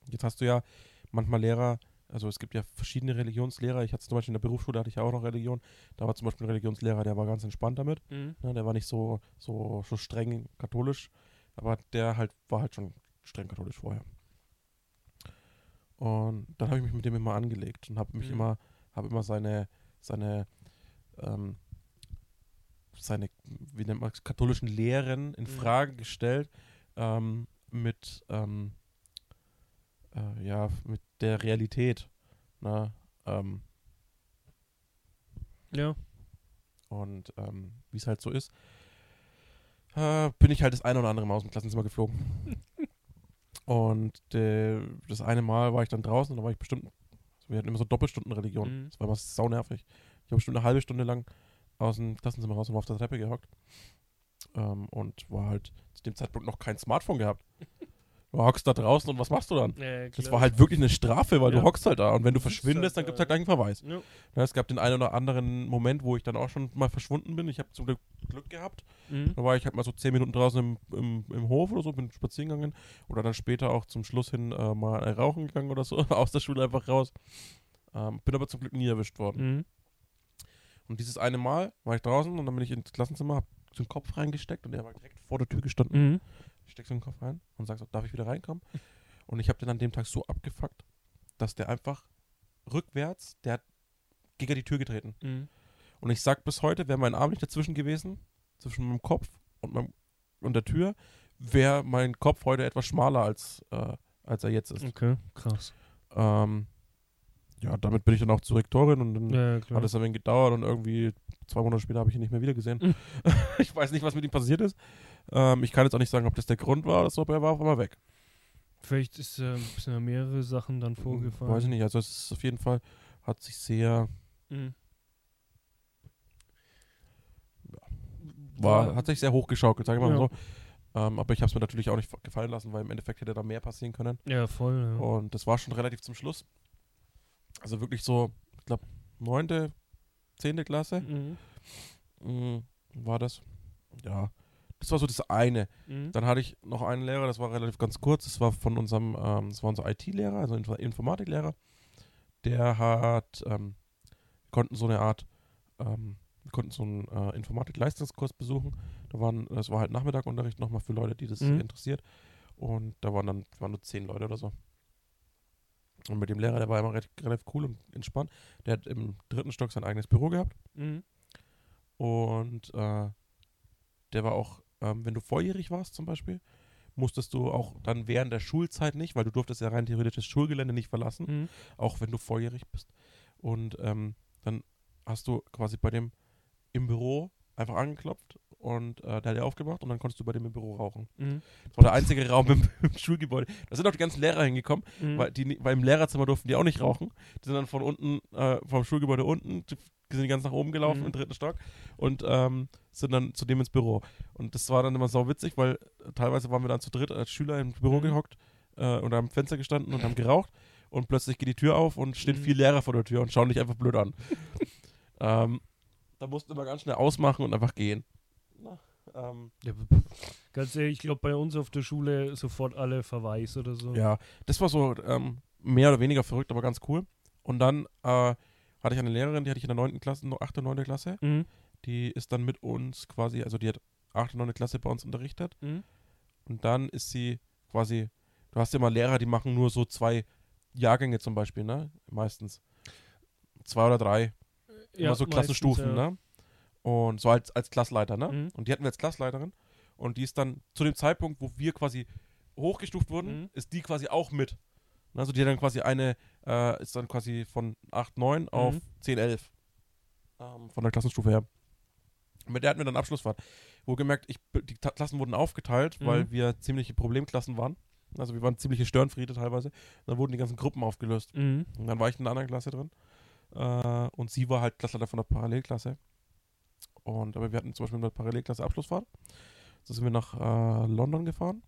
Jetzt hast du ja manchmal Lehrer, also es gibt ja verschiedene Religionslehrer. Ich hatte zum Beispiel in der Berufsschule, hatte ich ja auch noch Religion. Da war zum Beispiel ein Religionslehrer, der war ganz entspannt damit. Mhm. Ne, der war nicht so, so, so streng katholisch, aber der halt war halt schon streng katholisch vorher. Und dann habe ich mich mit dem immer angelegt und habe mich Mhm. immer, habe immer seine, seine, ähm, seine, wie nennt man es, katholischen Lehren in Mhm. Frage gestellt ähm, mit, ähm, äh, ja, mit der Realität. Ne? Ähm, Ja. Und ähm, wie es halt so ist, äh, bin ich halt das eine oder andere Mal aus dem Klassenzimmer geflogen. Und äh, das eine Mal war ich dann draußen und da war ich bestimmt, wir hatten immer so Doppelstundenreligion. Mhm. Das war immer saunervig. Ich habe bestimmt eine halbe Stunde lang aus dem Klassenzimmer raus und war auf der Treppe gehockt. Ähm, und war halt zu dem Zeitpunkt noch kein Smartphone gehabt. Du hockst da draußen und was machst du dann? Ja, Das war halt wirklich eine Strafe, weil Ja. du hockst halt da und wenn du verschwindest, dann halt gibt es da. halt gleich einen Verweis. Ja. Ja, es gab den einen oder anderen Moment, wo ich dann auch schon mal verschwunden bin. Ich habe zum Glück Glück gehabt. Mhm. Da war ich halt mal so zehn Minuten draußen im, im, im Hof oder so, bin spazieren gegangen. Oder dann später auch zum Schluss hin äh, mal äh, rauchen gegangen oder so, aus der Schule einfach raus. Ähm, bin aber zum Glück nie erwischt worden. Mhm. Und dieses eine Mal war ich draußen und dann bin ich ins Klassenzimmer, hab den Kopf reingesteckt und der war direkt vor der Tür gestanden. Mhm. Ich steck so den Kopf rein und sag so, darf ich wieder reinkommen? Und ich habe den an dem Tag so abgefuckt, dass der einfach rückwärts, der hat gegen die Tür getreten. Mhm. Und ich sag bis heute, wäre mein Arm nicht dazwischen gewesen, zwischen meinem Kopf und, meinem, und der Tür, wäre mein Kopf heute etwas schmaler als, äh, als er jetzt ist. Okay, krass. Ähm, ja, damit bin ich dann auch zur Rektorin und dann Ja, hat es ein wenig gedauert und irgendwie zwei Monate später habe ich ihn nicht mehr wieder gesehen. Mhm. ich weiß nicht, was mit ihm passiert ist. Ähm, ich kann jetzt auch nicht sagen, ob das der Grund war oder so, aber er war auf einmal weg. Vielleicht ist äh, sind ja mehrere Sachen dann vorgefallen. Weiß ich nicht. Also es ist auf jeden Fall, hat sich sehr, Mhm. war, hat sich sehr hochgeschaukelt, sage ich mal Ja. so. Ähm, aber ich habe es mir natürlich auch nicht gefallen lassen, weil im Endeffekt hätte da mehr passieren können. Ja, voll. Ja. Und das war schon relativ zum Schluss. Also wirklich so, ich glaube, neunte, zehnte Klasse Mhm. mm, war das. Ja, das war so das eine. Mhm. Dann hatte ich noch einen Lehrer, das war relativ ganz kurz. Das war von unserem, ähm, das war unser IT-Lehrer, also Info Informatiklehrer. Der hat, ähm, wir konnten so eine Art, ähm, wir konnten so einen äh, Informatik-Leistungskurs besuchen. Da waren, das war halt Nachmittagunterricht nochmal für Leute, die das Mhm. interessiert. Und da waren dann waren nur zehn Leute oder so. Und mit dem Lehrer, der war immer relativ, relativ cool und entspannt. Der hat im dritten Stock sein eigenes Büro gehabt. Mhm. Und äh, der war auch, ähm, wenn du volljährig warst zum Beispiel, musstest du auch dann während der Schulzeit nicht, weil du durftest ja rein theoretisch das Schulgelände nicht verlassen, Mhm. auch wenn du volljährig bist. Und ähm, dann hast du quasi bei dem im Büro einfach angeklopft und äh, der hat dir aufgemacht und dann konntest du bei dem im Büro rauchen. Mhm. Das war der einzige Raum im, im Schulgebäude. Da sind auch die ganzen Lehrer hingekommen, Mhm. weil, die, weil im Lehrerzimmer durften die auch nicht rauchen. Die sind dann von unten, äh, vom Schulgebäude unten, die sind ganz nach oben gelaufen Mhm. im dritten Stock und ähm, sind dann zu dem ins Büro. Und das war dann immer sau witzig, weil äh, teilweise waren wir dann zu dritt als Schüler im Büro Mhm. gehockt äh, und am Fenster gestanden und haben geraucht und plötzlich geht die Tür auf und stehen Mhm. vier Lehrer vor der Tür und schauen dich einfach blöd an. ähm, da mussten wir ganz schnell ausmachen und einfach gehen. Na, ähm, Ja, ganz ehrlich, ich glaube bei uns auf der Schule sofort alle Verweis oder so. Ja, das war so ähm, mehr oder weniger verrückt, aber ganz cool. Und dann äh, hatte ich eine Lehrerin, die hatte ich in der 9. Klasse, noch 8. und 9. Klasse. Mhm. Die ist dann mit uns quasi, also die hat 8. und 9. Klasse bei uns unterrichtet. Mhm. Und dann ist sie quasi, du hast ja mal Lehrer, die machen nur so zwei Jahrgänge zum Beispiel, ne? Meistens. Zwei oder drei. immer so meistens, Klassenstufen, ja. ne? Und so als, als Klassleiter, ne? Mhm. Und die hatten wir als Klassleiterin. Und die ist dann zu dem Zeitpunkt, wo wir quasi hochgestuft wurden, Mhm. ist die quasi auch mit. Also die hat dann quasi eine, äh, ist dann quasi von 8, 9 auf Mhm. 10, 11. Ähm, von der Klassenstufe her. Mit der hatten wir dann Abschlussfahrt. Wohlgemerkt, ich, die Ta Klassen wurden aufgeteilt, Mhm. weil wir ziemliche Problemklassen waren. Also wir waren ziemliche Störenfriede teilweise. Dann wurden die ganzen Gruppen aufgelöst. Mhm. Und dann war ich in einer anderen Klasse drin. Äh, und sie war halt Klassleiter von der Parallelklasse. Und aber wir hatten zum Beispiel in der Parallelklasse Abschlussfahrt. So sind wir nach äh, London gefahren.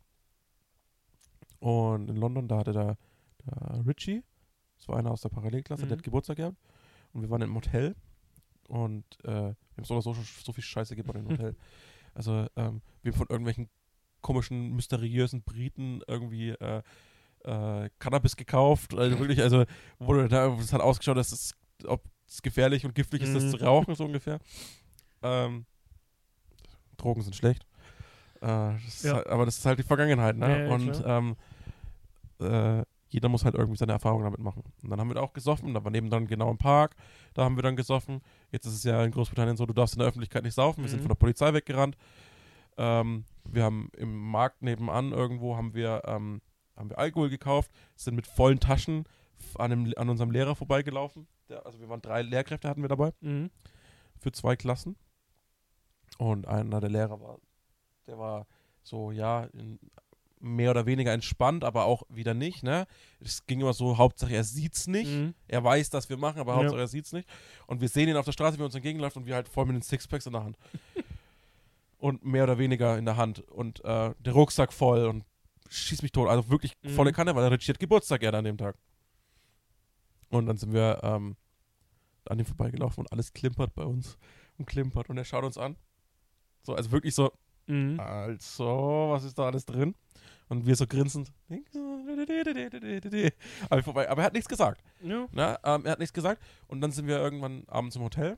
Und in London, da hatte der, der Richie, das war einer aus der Parallelklasse, der Mhm. hat Geburtstag gehabt. Und wir waren im Hotel. Und äh, wir haben so oder so schon so viel Scheiße gebaut im Hotel. Also, ähm, wir haben von irgendwelchen komischen, mysteriösen Briten irgendwie äh, äh, Cannabis gekauft. Also wirklich, also wurde da, es hat ausgeschaut, dass es, ob es gefährlich und giftig ist, das Mhm. zu rauchen, so ungefähr. Ähm, Drogen sind schlecht. Äh, das Ja. halt, aber das ist halt die Vergangenheit, ne? Ja, und ähm, äh, jeder muss halt irgendwie seine Erfahrungen damit machen. Und dann haben wir da auch gesoffen, da war neben dann genau im Park, da haben wir dann gesoffen. Jetzt ist es ja in Großbritannien so, du darfst in der Öffentlichkeit nicht saufen, wir sind Mhm. von der Polizei weggerannt. Ähm, wir haben im Markt nebenan irgendwo haben wir, ähm, haben wir Alkohol gekauft, sind mit vollen Taschen an, einem, an unserem Lehrer vorbeigelaufen. Der, also wir waren drei Lehrkräfte hatten wir dabei Mhm. für zwei Klassen. Und einer der Lehrer war, der war so, ja, in, mehr oder weniger entspannt, aber auch wieder nicht, ne? Es ging immer so, Hauptsache er sieht's nicht. Mhm. Er weiß, dass wir machen, aber Ja. Hauptsache er sieht's nicht. Und wir sehen ihn auf der Straße, wie er uns entgegenläuft und wir halt voll mit den Sixpacks in der Hand. und mehr oder weniger in der Hand. Und äh, der Rucksack voll und schieß mich tot. Also wirklich Mhm. volle Kanne, weil der Richie hat Geburtstag er an dem Tag. Und dann sind wir ähm, an ihm vorbeigelaufen und alles klimpert bei uns und klimpert und er schaut uns an. So, also wirklich so, Mhm. also, was ist da alles drin? Und wir so grinsend. Aber, vorbei. aber er hat nichts gesagt. Ja. Ne? Ähm, er hat nichts gesagt. Und dann sind wir irgendwann abends im Hotel.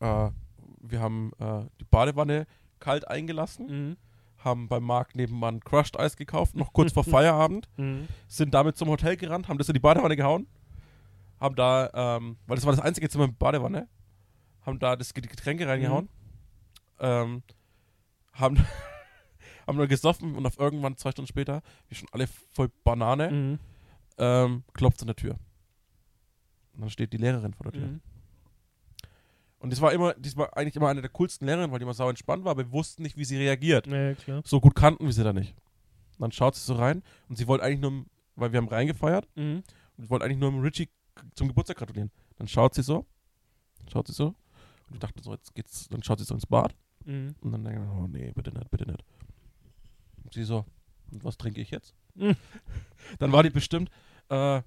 Äh, wir haben äh, die Badewanne kalt eingelassen, Mhm. haben beim Markt nebenan Crushed Eis gekauft, noch kurz vor Feierabend, Mhm. sind damit zum Hotel gerannt, haben das in die Badewanne gehauen, haben da, ähm, weil das war das einzige Zimmer mit Badewanne, haben da das, die Getränke reingehauen, ähm, haben, haben dann gesoffen und auf irgendwann zwei Stunden später, wir schon alle voll Banane, Mhm. ähm, klopft an der Tür. Und dann steht die Lehrerin vor der Tür. Mhm. Und das war immer, das war eigentlich immer eine der coolsten Lehrerinnen, weil die immer sau entspannt war, aber wir wussten nicht, wie sie reagiert. Klar. So gut kannten wir sie da nicht. Und dann schaut sie so rein und sie wollte eigentlich nur, weil wir haben reingefeiert Mhm. und wollte eigentlich nur dem Richie zum Geburtstag gratulieren. Dann schaut sie so, schaut sie so und ich dachte so, jetzt geht's, dann schaut sie so ins Bad Mhm. und dann denke ich, oh nee, bitte nicht, bitte nicht. Und sie so, was trinke ich jetzt? Mhm. Dann war die bestimmt, äh,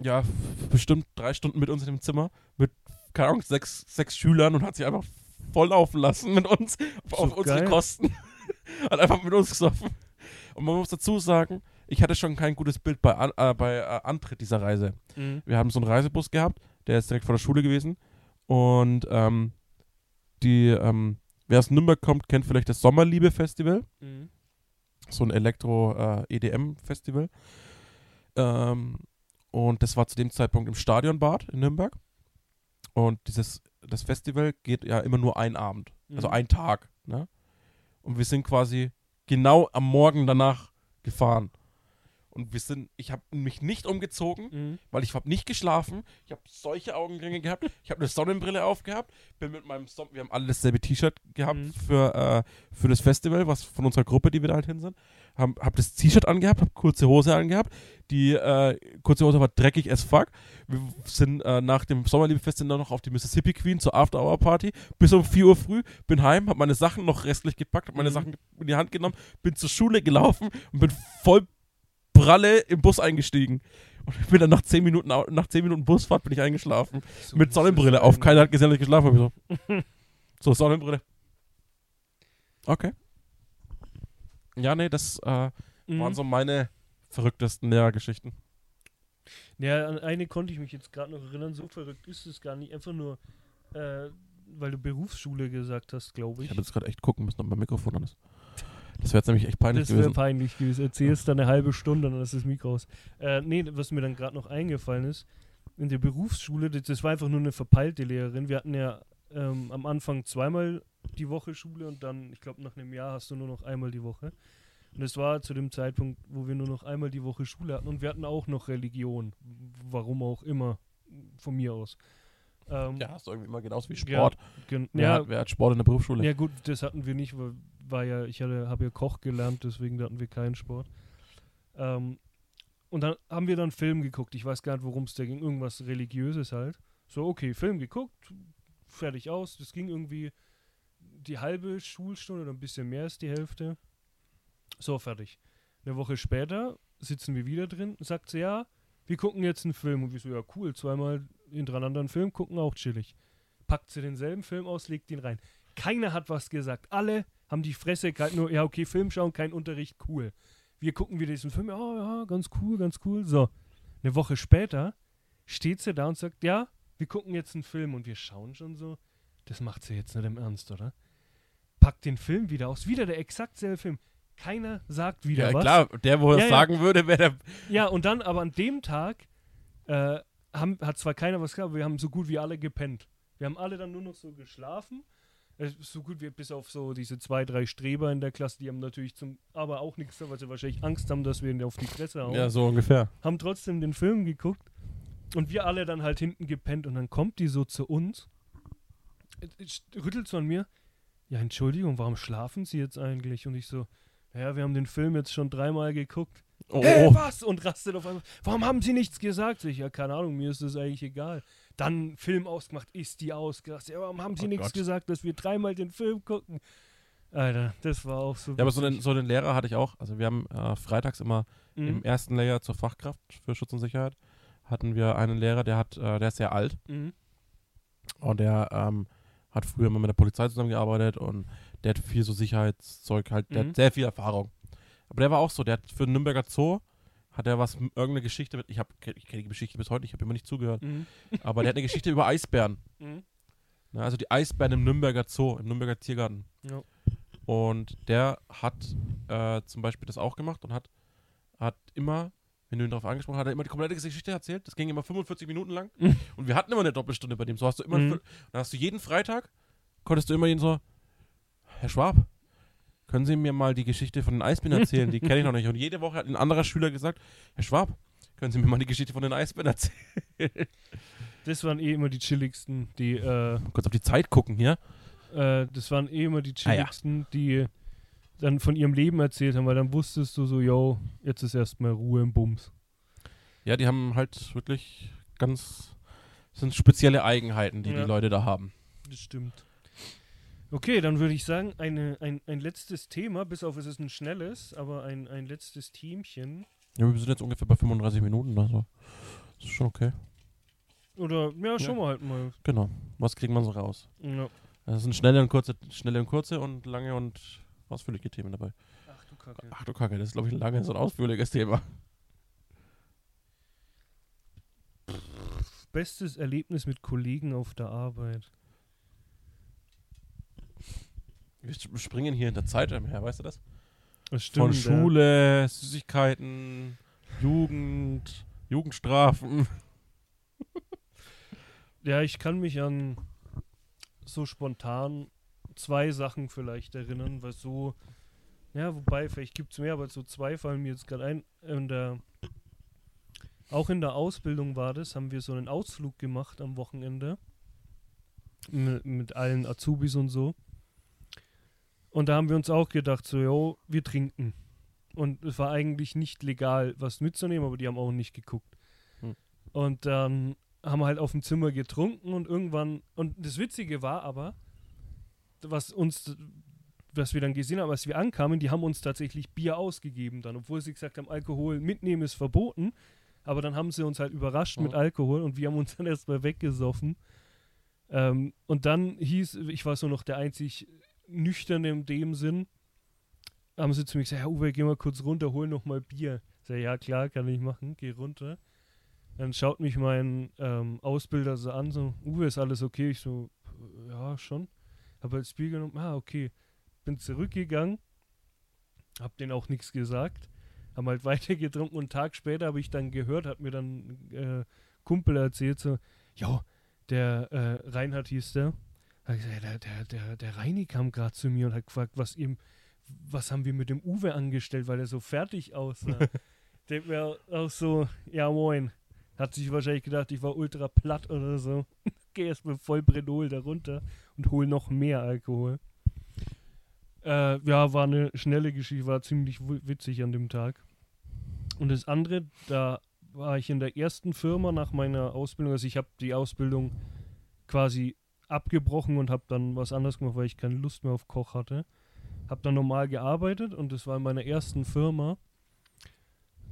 ja, bestimmt drei Stunden mit uns in dem Zimmer, mit, keine Ahnung, sechs, sechs Schülern und hat sich einfach voll laufen lassen mit uns auf, So auf unsere geil. Kosten. hat einfach mit uns gesoffen. Und man muss dazu sagen, ich hatte schon kein gutes Bild bei, An äh, bei äh, Antritt dieser Reise. Mhm. Wir haben so einen Reisebus gehabt, der ist direkt vor der Schule gewesen. Und ähm, die, ähm, wer aus Nürnberg kommt, kennt vielleicht das Sommerliebe-Festival Mhm. so ein Elektro-EDM-Festival. ähm, und das war zu dem Zeitpunkt im Stadionbad in Nürnberg. Und dieses, das Festival geht ja immer nur einen Abend, also Mhm. ein Tag. Ne? Und wir sind quasi genau am Morgen danach gefahren. Und wir sind, ich habe mich nicht umgezogen, Mhm. weil ich habe nicht geschlafen. Ich habe solche Augenringe gehabt. Ich habe eine Sonnenbrille aufgehabt. Bin mit meinem Son wir haben alle dasselbe T-Shirt gehabt Mhm. für, äh, für das Festival, was von unserer Gruppe, die wir da halt hin sind. Hab, hab das T-Shirt angehabt, hab kurze Hose angehabt. Die äh, kurze Hose war dreckig as fuck. Wir sind äh, nach dem Sommerliebefest dann noch auf die Mississippi Queen zur After Hour Party bis um 4 Uhr früh. Bin heim, hab meine Sachen noch restlich gepackt, hab meine Mhm. Sachen in die Hand genommen, bin zur Schule gelaufen und bin voll pralle im Bus eingestiegen. Und ich bin dann nach 10 Minuten, nach 10 Minuten Busfahrt bin ich eingeschlafen. So mit Sonnenbrille auf. Keiner hat gesehen, dass ich geschlafen habe. So, so Sonnenbrille. Okay. Ja, nee, das äh, Mhm. waren so meine verrücktesten Lehrergeschichten. Ja, an eine konnte ich mich jetzt gerade noch erinnern. So verrückt ist es gar nicht. Einfach nur, äh, weil du Berufsschule gesagt hast, glaube Ich ich. habe jetzt gerade echt gucken müssen, ob mein Mikrofon an ist. Das wäre jetzt nämlich echt peinlich Das wäre gewesen. peinlich gewesen. Erzählst dann eine halbe Stunde und dann ist das Mikro aus. Äh, nee, was mir dann gerade noch eingefallen ist, in der Berufsschule, das, das war einfach nur eine verpeilte Lehrerin. Wir hatten ja ähm, am Anfang zweimal die Woche Schule und dann, ich glaube, nach einem Jahr hast du nur noch einmal die Woche. Und es war zu dem Zeitpunkt, wo wir nur noch einmal die Woche Schule hatten und wir hatten auch noch Religion. Warum auch immer, von mir aus. Ähm, ja, ist irgendwie immer genauso wie Ja, Sport. gen- Wer, ja, hat, wer hat Sport in der Berufsschule? ja gut, das hatten wir nicht, weil war ja, ich habe ja Koch gelernt, deswegen hatten wir keinen Sport. Ähm, und dann haben wir dann Film geguckt. Ich weiß gar nicht, worum es da ging. Irgendwas Religiöses halt. So, okay, Film geguckt, fertig aus. Das ging irgendwie. die halbe Schulstunde oder ein bisschen mehr als die Hälfte. So, fertig. Eine Woche später sitzen wir wieder drin, sagt sie, ja, wir gucken jetzt einen Film. Und wir so, ja, cool, zweimal hintereinander einen Film gucken, auch chillig. Packt sie denselben Film aus, legt ihn rein. Keiner hat was gesagt. Alle haben die Fresse gehalten, nur, ja, okay, Film schauen, kein Unterricht, cool. Wir gucken wieder diesen Film, ja, ja, ganz cool, ganz cool. So, eine Woche später steht sie da und sagt, ja, wir gucken jetzt einen Film und wir schauen schon so, das macht sie jetzt nicht im Ernst, oder? Packt den Film wieder aus, wieder der exakt selbe Film. Keiner sagt wieder Ja, was. klar, der, wo er Ja, es ja. sagen würde, wäre der. Ja, und dann aber an dem Tag äh, haben, hat zwar keiner was gesagt, aber wir haben so gut wie alle gepennt. Wir haben alle dann nur noch so geschlafen. So gut wie bis auf so diese zwei, drei Streber in der Klasse, die haben natürlich zum, aber auch nichts, weil sie wahrscheinlich Angst haben, dass wir ihn auf die Fresse hauen. Ja, so ungefähr. Haben trotzdem den Film geguckt und wir alle dann halt hinten gepennt und dann kommt die so zu uns, äh, äh, rüttelt so an mir, ja, Entschuldigung, warum schlafen Sie jetzt eigentlich? Und ich so, ja, wir haben den Film jetzt schon dreimal geguckt. Oh, Hey, was? Und rastet auf einmal. Warum haben sie nichts gesagt? Sag Ich, ja, keine Ahnung, mir ist das eigentlich egal. Dann Film ausgemacht, ist die ausgerastet. Ja, warum haben sie Oh nichts Gott. gesagt, dass wir dreimal den Film gucken? Alter, das war auch so. Ja, aber so den, witzig. so den Lehrer hatte ich auch. Also wir haben äh, freitags immer Mhm. im ersten Layer zur Fachkraft für Schutz und Sicherheit hatten wir einen Lehrer, der hat, äh, der ist sehr alt Mhm. und der ähm, hat früher immer mit der Polizei zusammengearbeitet und der hat viel so Sicherheitszeug halt, der Mhm. hat sehr viel Erfahrung. Aber der war auch so, der hat für den Nürnberger Zoo hat er was, irgendeine Geschichte mit, ich habe, ich kenne die Geschichte bis heute, ich habe immer nicht zugehört, Mhm. aber der hat eine Geschichte über Eisbären. Mhm. Ne, also die Eisbären im Nürnberger Zoo, im Nürnberger Tiergarten. Ja. Und der hat äh, zum Beispiel das auch gemacht und hat, hat immer, wenn du ihn darauf angesprochen hast, hat er immer die komplette Geschichte erzählt. Das ging immer 45 Minuten lang. Mhm. Und wir hatten immer eine Doppelstunde bei dem. So hast du immer, Mhm. dann hast du jeden Freitag, konntest du immer ihn so, Herr Schwab, können Sie mir mal die Geschichte von den Eisbären erzählen? Die kenne ich noch nicht. Und jede Woche hat ein anderer Schüler gesagt, Herr Schwab, können Sie mir mal die Geschichte von den Eisbären erzählen? Das waren eh immer die chilligsten, die, äh, Kurz auf die Zeit gucken hier. äh, das waren eh immer die Ah, ja. chilligsten, die dann von ihrem Leben erzählt haben, weil dann wusstest du so, yo, jetzt ist erstmal Ruhe im Bums. Ja, die haben halt wirklich ganz, das sind spezielle Eigenheiten, die Ja. die Leute da haben. Das stimmt. Okay, dann würde ich sagen, eine, ein, ein letztes Thema, bis auf es ist ein schnelles, aber ein, ein letztes Themchen. Ja, wir sind jetzt ungefähr bei 35 Minuten, also das ist schon okay. Oder, ja, schauen wir halt mal. Genau. Was kriegt man so raus? Ja. Das sind schnelle und kurze, schnelle und kurze und lange und ausführliche Themen dabei. Ach du Kacke. Ach du Kacke, das ist glaube ich ein langes und ausführliches Thema. Bestes Erlebnis mit Kollegen auf der Arbeit. Wir sp- springen hier in der Zeit her, weißt du das? Das Von stimmt. ja. Schule, Süßigkeiten, Jugend, Jugendstrafen. Ja, ich kann mich an so spontan zwei Sachen vielleicht erinnern, weil so, ja, wobei, vielleicht gibt es mehr, aber so zwei fallen mir jetzt gerade ein. In der, auch in der Ausbildung war das, haben wir so einen Ausflug gemacht am Wochenende mit, mit allen Azubis und so. Und da haben wir uns auch gedacht, so, jo, wir trinken. Und es war eigentlich nicht legal, was mitzunehmen, aber die haben auch nicht geguckt. Hm. Und dann haben wir halt auf dem Zimmer getrunken und irgendwann, und das Witzige war aber, was uns, was wir dann gesehen haben, als wir ankamen, die haben uns tatsächlich Bier ausgegeben dann, obwohl sie gesagt haben, Alkohol mitnehmen ist verboten, aber dann haben sie uns halt überrascht mit Mhm. Alkohol und wir haben uns dann erstmal weggesoffen. Ähm, und dann hieß, ich war so noch der einzig Nüchterne in dem Sinn, haben sie zu mir gesagt, ja Uwe, geh mal kurz runter, hol noch mal Bier. Ich sag, ja klar, kann ich machen, geh runter. Dann schaut mich mein ähm, Ausbilder so an, so, Uwe, ist alles okay? Ich so, ja, schon. Hab halt das Bier genommen, ah, okay. Bin zurückgegangen, hab denen auch nichts gesagt, haben halt weiter getrunken und einen Tag später habe ich dann gehört, hat mir dann äh, Kumpel erzählt, so, ja, der äh, Reinhard hieß der. Der, der, der, der Reini kam gerade zu mir und hat gefragt, was ihm, was haben wir mit dem Uwe angestellt, weil er so fertig aussah. Denkt mir auch so, ja moin. Hat sich wahrscheinlich gedacht, ich war ultra platt oder so. Geh erst mit voll Brenol da runter und hol noch mehr Alkohol. Äh, ja, war eine schnelle Geschichte, war ziemlich wi- witzig an dem Tag. Und das andere, da war ich in der ersten Firma nach meiner Ausbildung, also ich habe die Ausbildung quasi abgebrochen und habe dann was anderes gemacht, weil ich keine Lust mehr auf Koch hatte. Habe dann normal gearbeitet und das war in meiner ersten Firma.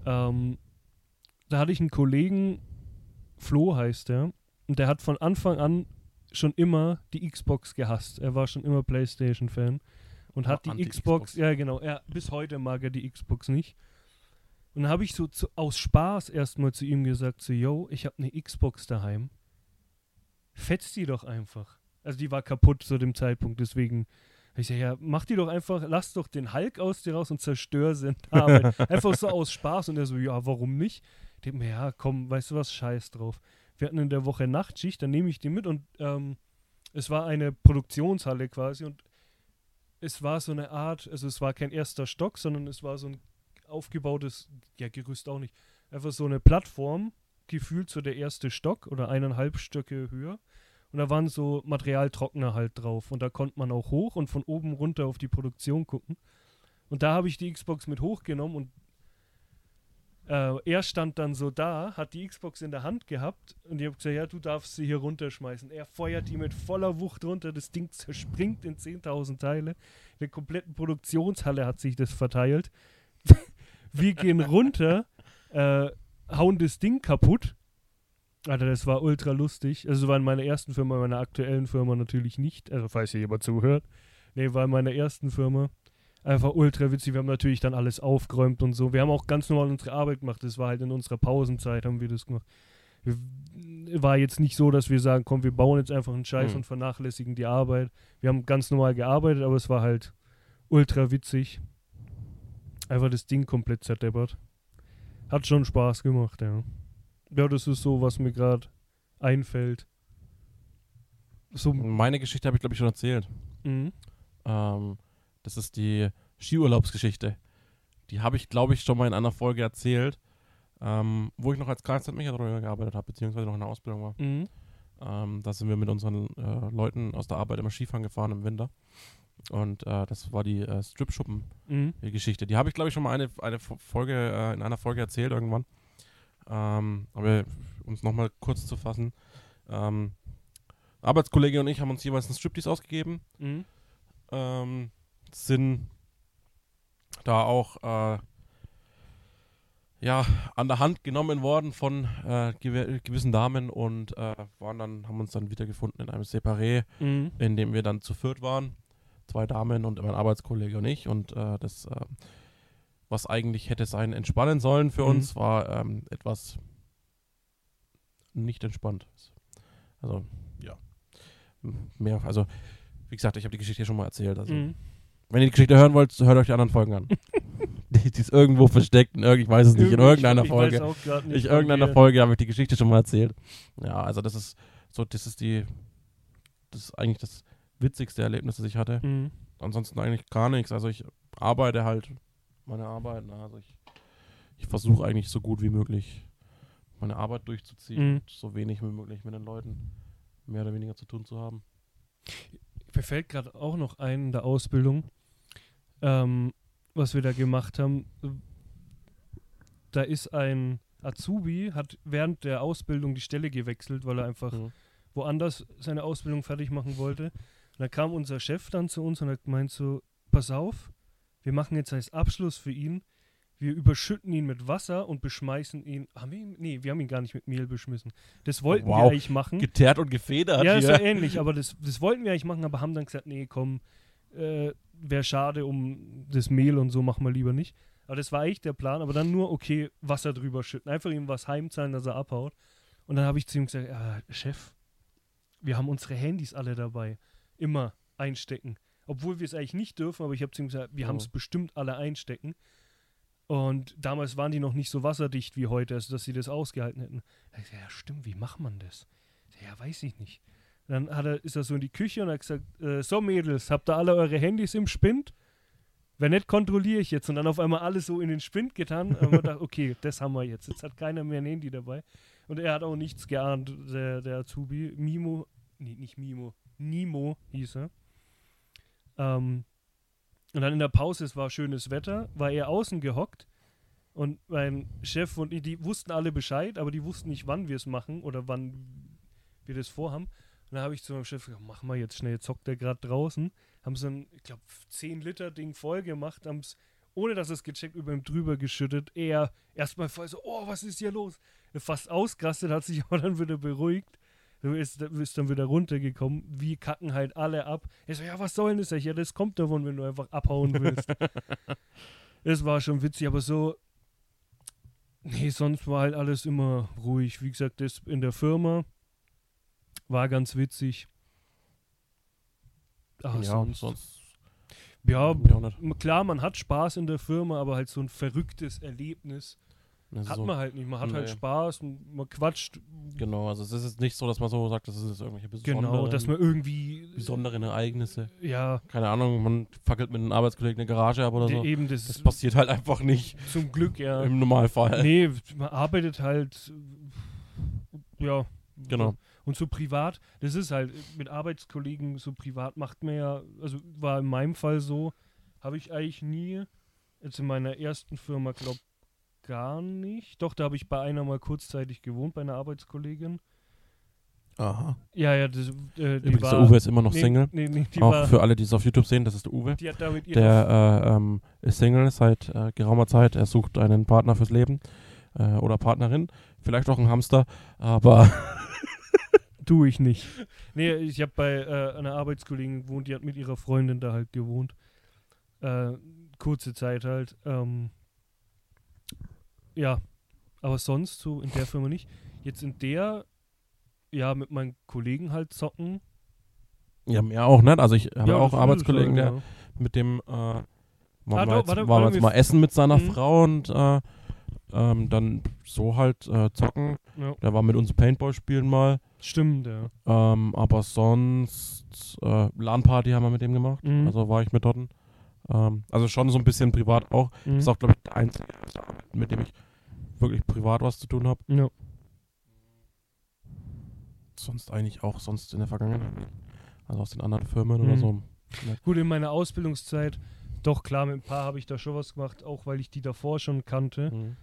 Ähm, da hatte ich einen Kollegen, Flo heißt der, und der hat von Anfang an schon immer die Xbox gehasst. Er war schon immer PlayStation-Fan und hat die Anti-Xbox. Xbox, ja genau, er, bis heute mag er die Xbox nicht. Und dann habe ich so zu, aus Spaß erstmal zu ihm gesagt, so, yo, ich habe eine Xbox daheim. Fetz die doch einfach. Also die war kaputt zu dem Zeitpunkt, deswegen ich sag, ja, mach die doch einfach, lass doch den Hulk aus dir raus und zerstör sie einfach so aus Spaß und er so, ja, warum nicht? Ich denk mir, ja, komm, weißt du was, scheiß drauf. Wir hatten in der Woche Nachtschicht, dann nehme ich die mit und ähm, es war eine Produktionshalle quasi und es war so eine Art, also es war kein erster Stock, sondern es war so ein aufgebautes, ja, Gerüst auch nicht, einfach so eine Plattform, gefühlt so der erste Stock oder eineinhalb Stöcke höher. Und da waren so Materialtrockner halt drauf. Und da konnte man auch hoch und von oben runter auf die Produktion gucken. Und da habe ich die Xbox mit hochgenommen und äh, er stand dann so da, hat die Xbox in der Hand gehabt und ich habe gesagt, ja, du darfst sie hier runterschmeißen. Er feuert die mit voller Wucht runter, das Ding zerspringt in 10.000 Teile. In der kompletten Produktionshalle hat sich das verteilt. Wir gehen runter, äh, hauen das Ding kaputt. Alter, das war ultra lustig. Also war in meiner ersten Firma, in meiner aktuellen Firma natürlich nicht. Also falls hier jemand zuhört. Nee, war in meiner ersten Firma. Einfach ultra witzig. Wir haben natürlich dann alles aufgeräumt und so. Wir haben auch ganz normal unsere Arbeit gemacht. Das war halt in unserer Pausenzeit, haben wir das gemacht. Wir, war jetzt nicht so, dass wir sagen, komm, wir bauen jetzt einfach einen Scheiß Hm. und vernachlässigen die Arbeit. Wir haben ganz normal gearbeitet, aber es war halt ultra witzig. Einfach das Ding komplett zerdeppert. Hat schon Spaß gemacht, ja. Ja, das ist so, was mir gerade einfällt. So, Meine Geschichte habe ich, glaube ich, schon erzählt. mhm. Ähm, das ist die Skiurlaubsgeschichte. Die habe ich, glaube ich, schon mal in einer Folge erzählt, ähm, wo ich noch als Kfz-Mechatroniker gearbeitet habe, beziehungsweise noch in der Ausbildung war. Mhm. Ähm, da sind wir mit unseren äh, Leuten aus der Arbeit immer Skifahren gefahren im Winter. Und äh, das war die äh, Strip-Schuppen-Geschichte. Mhm. Die habe ich, glaube ich, schon mal eine, eine Fo- Folge, äh, in einer Folge erzählt irgendwann. Ähm, aber um es nochmal kurz zu fassen. Ähm, Arbeitskollege und ich haben uns jeweils einen Striptease ausgegeben Mhm. ähm, sind da auch äh, ja an der Hand genommen worden von äh, gew gewissen Damen und äh, waren dann haben uns dann wiedergefunden in einem Separé, Mhm. in dem wir dann zu viert waren, zwei Damen und mein Arbeitskollege und ich und äh, das äh, was eigentlich hätte sein entspannen sollen für Mhm. uns war ähm, etwas nicht entspannt. Also ja mehr also wie gesagt, ich habe die Geschichte schon mal erzählt. Also, Mhm. wenn ihr die Geschichte hören wollt, hört euch die anderen Folgen an. die, die ist irgendwo versteckt, in ich weiß es nicht, in irgendeiner Folge. In irgendeiner Folge habe ich die Geschichte schon mal erzählt. Ja, also das ist so, das ist die, das ist eigentlich das witzigste Erlebnis, das ich hatte. Mhm. Ansonsten eigentlich gar nichts. Also ich arbeite halt meine Arbeit. ne, Also ich, ich versuche eigentlich so gut wie möglich meine Arbeit durchzuziehen Mhm. und so wenig wie möglich mit den Leuten mehr oder weniger zu tun zu haben. Mir fällt gerade auch noch ein in der Ausbildung, ähm, was wir da gemacht haben. Da ist ein Azubi, hat während der Ausbildung die Stelle gewechselt, weil er einfach Mhm. woanders seine Ausbildung fertig machen wollte. Und da kam unser Chef dann zu uns und hat gemeint so, pass auf, wir machen jetzt als Abschluss für ihn, wir überschütten ihn mit Wasser und beschmeißen ihn, haben wir ihn, nee, wir haben ihn gar nicht mit Mehl beschmissen. Das wollten wir Wow. eigentlich machen. Geteert und gefedert Ja, ist hier. so ähnlich, aber das, das wollten wir eigentlich machen, aber haben dann gesagt, nee, komm, äh, wäre schade um das Mehl und so, machen wir lieber nicht. Aber das war eigentlich der Plan, aber dann nur, okay, Wasser drüber schütten, einfach ihm was heimzahlen, dass er abhaut. Und dann habe ich zu ihm gesagt, ja, Chef, wir haben unsere Handys alle dabei, immer einstecken. Obwohl wir es eigentlich nicht dürfen, aber ich habe zu ihm gesagt, wir Oh. haben es bestimmt alle einstecken. Und damals waren die noch nicht so wasserdicht wie heute, also dass sie das ausgehalten hätten. Da ich gesagt, ja, stimmt, wie macht man das? Ich sag, Ja, weiß ich nicht. Dann hat er, ist er so in die Küche und hat gesagt, äh, so Mädels, habt ihr alle eure Handys im Spind? Wenn nicht, kontrolliere ich jetzt. Und dann auf einmal alles so in den Spind getan. Und wir gedacht, okay, das haben wir jetzt. Jetzt hat keiner mehr ein Handy dabei. Und er hat auch nichts geahnt, der, der Azubi. Mimo, nee, nicht Mimo, Nimo hieß er. Ähm, und dann in der Pause, es war schönes Wetter, war er außen gehockt. Und mein Chef und ich, die wussten alle Bescheid, aber die wussten nicht, wann wir es machen oder wann wir das vorhaben. Und dann habe ich zu meinem Chef gesagt, mach mal jetzt schnell, zockt der gerade draußen. Haben so ein, ich glaube, 10 Liter Ding voll gemacht, haben es, ohne dass es gecheckt, über ihm drüber geschüttet. Er erstmal voll so, oh, was ist hier los? Fast ausgerastet, hat sich aber dann wieder beruhigt. Du ist, ist dann wieder runtergekommen. Wir kacken halt alle ab. Er so, ja, was soll denn das? Ja, das kommt davon, wenn du einfach abhauen willst. Es war schon witzig, aber so. Nee, sonst war halt alles immer ruhig. Wie gesagt, das in der Firma war ganz witzig. Ach, ja, sonst, sonst. ja, klar, man hat Spaß in der Firma, aber halt so ein verrücktes Erlebnis Das ist hat so, man halt nicht. Man hat halt Nee. Spaß, m- man quatscht. Genau, also es ist jetzt nicht so, dass man so sagt, das ist jetzt irgendwelche besonderen, Genau, dass man irgendwie. besonderen Ereignisse. Ja, Keine Ahnung, man fackelt mit einem Arbeitskollegen eine Garage ab oder so. eben das, Das passiert halt einfach nicht zum Glück, ja. im Normalfall. Nee, man arbeitet halt. Ja. Genau. Und so privat, das ist halt mit Arbeitskollegen so privat macht man ja, also war in meinem Fall so, habe ich eigentlich nie, jetzt in meiner ersten Firma, glaube gar nicht. Doch, da habe ich bei einer mal kurzzeitig gewohnt, bei einer Arbeitskollegin. Aha. Ja, ja, das, äh, Übrigens, war. der Uwe ist immer noch nee, Single. Nee, nee, die Auch war, für alle, die es auf YouTube sehen, das ist der Uwe. Der äh, ähm, ist Single seit äh, geraumer Zeit. Er sucht einen Partner fürs Leben äh, oder Partnerin. Vielleicht auch einen Hamster, aber Tue ich nicht. Nee, ich habe bei äh, einer Arbeitskollegin gewohnt, die hat mit ihrer Freundin da halt gewohnt. Äh, kurze Zeit halt. Ähm, ja, aber sonst so in der Firma nicht. Jetzt in der, ja, mit meinen Kollegen halt zocken. ja, mehr auch nicht. Also ich habe ja, auch Arbeitskollegen, der mit dem äh, waren wir doch, jetzt, warte, waren warte, wir jetzt wir- mal essen mit seiner Mhm. Frau und äh, ähm, dann so halt äh, zocken. Ja. Ja, Der war mit uns Paintball spielen mal. stimmt, ja. Ähm, aber sonst äh, LAN-Party haben wir mit dem gemacht. Mhm. Also war ich mit dort. Ähm, also schon so ein bisschen privat auch. Mhm. Ist auch, glaube ich, der einzige, mit dem ich wirklich privat was zu tun habe. Ja. Sonst eigentlich auch sonst in der Vergangenheit. Also aus den anderen Firmen oder Mhm. so. Gut, in meiner Ausbildungszeit, doch klar, mit ein paar habe ich da schon was gemacht, auch weil ich die davor schon kannte. Mhm.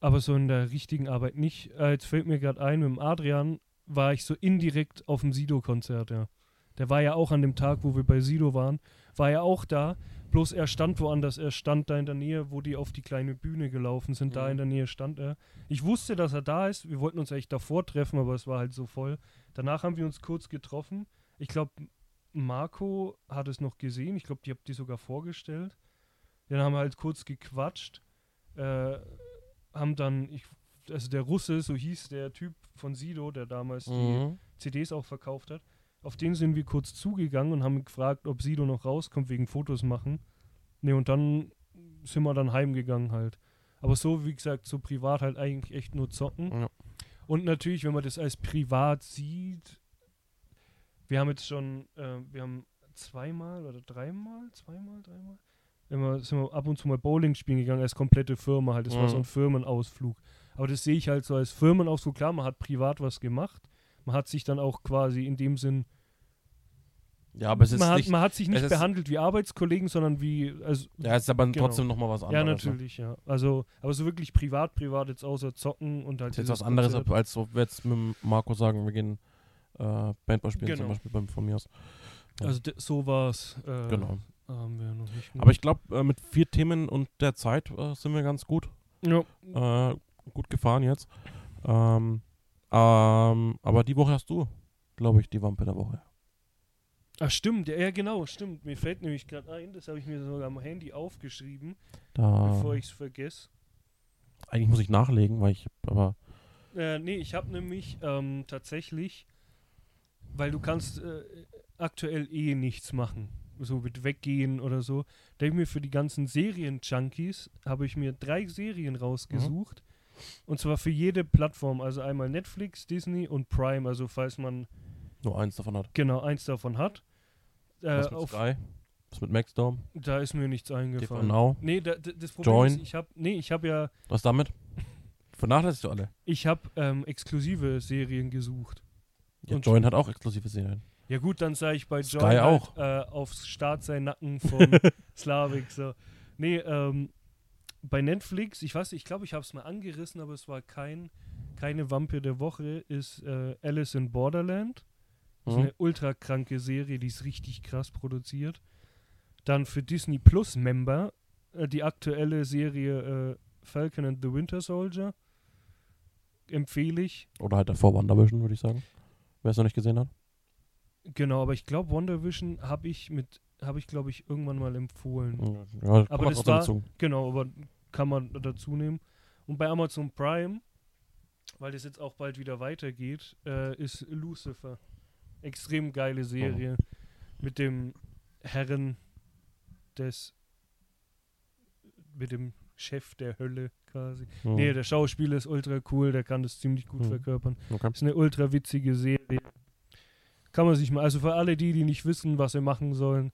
aber so in der richtigen Arbeit nicht. Äh, jetzt fällt mir gerade ein, mit dem Adrian war ich so indirekt auf dem Sido-Konzert, ja. Der war ja auch an dem Tag, wo wir bei Sido waren, war ja auch da, bloß er stand woanders, er stand da in der Nähe, wo die auf die kleine Bühne gelaufen sind, da Mhm. in der Nähe stand er. Ich wusste, dass er da ist, wir wollten uns echt davor treffen, aber es war halt so voll. Danach haben wir uns kurz getroffen. Ich glaube, Marco hat es noch gesehen, ich glaube, die habt die sogar vorgestellt. Dann haben wir halt kurz gequatscht. Äh, haben dann, ich, also der Russe, so hieß der Typ von Sido, der damals die Mhm. CDs auch verkauft hat, auf den sind wir kurz zugegangen und haben gefragt, ob Sido noch rauskommt wegen Fotos machen. Ne, und dann sind wir dann heimgegangen halt. Aber so, wie gesagt, so privat halt eigentlich echt nur zocken. Ja. Und natürlich, wenn man das als privat sieht, wir haben jetzt schon, äh, wir haben zweimal oder dreimal, zweimal, dreimal, immer sind wir ab und zu mal Bowling spielen gegangen als komplette Firma halt. Das war so Mhm. ein Firmenausflug. Aber das sehe ich halt so als Firmenausflug. Klar, man hat privat was gemacht. Man hat sich dann auch quasi in dem Sinn, Ja, aber es ist man hat, nicht. man hat sich nicht behandelt wie Arbeitskollegen, sondern wie, also, ja, es ist aber Genau. trotzdem nochmal was ja, anderes. ne? natürlich, ja. Also, aber so wirklich privat, privat jetzt außer zocken und halt Das ist jetzt was anderes, Konzert. als so wir jetzt mit Marco sagen, wir gehen äh, Bandball spielen zum Genau. Beispiel beim, von mir aus. Ja. Also so war es. Äh, Genau. Haben wir noch nicht. Aber ich glaube, äh, mit vier Themen und der Zeit äh, sind wir ganz gut, ja, äh, gut gefahren jetzt. Ähm, ähm, aber die Woche hast du, glaube ich, die Wampe der Woche. Ach, stimmt, ja, ja, genau, stimmt. Mir fällt nämlich gerade ein, das habe ich mir sogar am Handy aufgeschrieben, Da, bevor ich es vergesse. eigentlich muss ich nachlegen, weil ich, aber Äh, nee, ich habe nämlich ähm, tatsächlich, weil du kannst äh, aktuell eh nichts machen, so mit weggehen oder so, da ich mir für die ganzen Serien-Junkies, habe ich mir drei Serien rausgesucht. Und zwar für jede Plattform, also einmal Netflix, Disney und Prime, also falls man nur eins davon hat. genau eins davon hat. Äh, Was mit auf, Sky? Was mit Maxdome? da ist mir nichts eingefallen. Now? Nee, da, das Problem Join? ist, ich habe nee, ich habe ja Was damit? Vernachlässigst du alle? ich habe ähm, exklusive Serien gesucht. Ja, Und- Join hat auch exklusive Serien. Ja gut, dann sage ich bei Sky Joy halt, auch. äh, aufs Start sein Nacken von Slavik. So. Nee, ähm, bei Netflix, ich weiß nicht, ich glaube, ich habe es mal angerissen, aber es war kein, keine Wampe der Woche, ist äh, Alice in Borderland. Das ist Mhm. eine ultra kranke Serie, die ist richtig krass produziert. Dann für Disney Plus Member äh, die aktuelle Serie äh, Falcon and the Winter Soldier. Empfehle ich. Oder halt davor WandaVision, würde ich sagen. Wer es noch nicht gesehen hat. Genau, aber ich glaube, WandaVision habe ich mit, habe ich glaube ich irgendwann mal empfohlen. Ja, kommt Aber das war- dazu. Genau, aber kann man dazu nehmen. Und bei Amazon Prime, weil das jetzt auch bald wieder weitergeht, äh, ist Lucifer. Extrem geile Serie mit dem Herren des, mit dem Chef der Hölle quasi. Mhm. Nee, der Schauspieler ist ultra cool, der kann das ziemlich gut Mhm. verkörpern. okay. Ist eine ultra witzige Serie. Kann man sich mal, also für alle die, die nicht wissen, was sie machen sollen,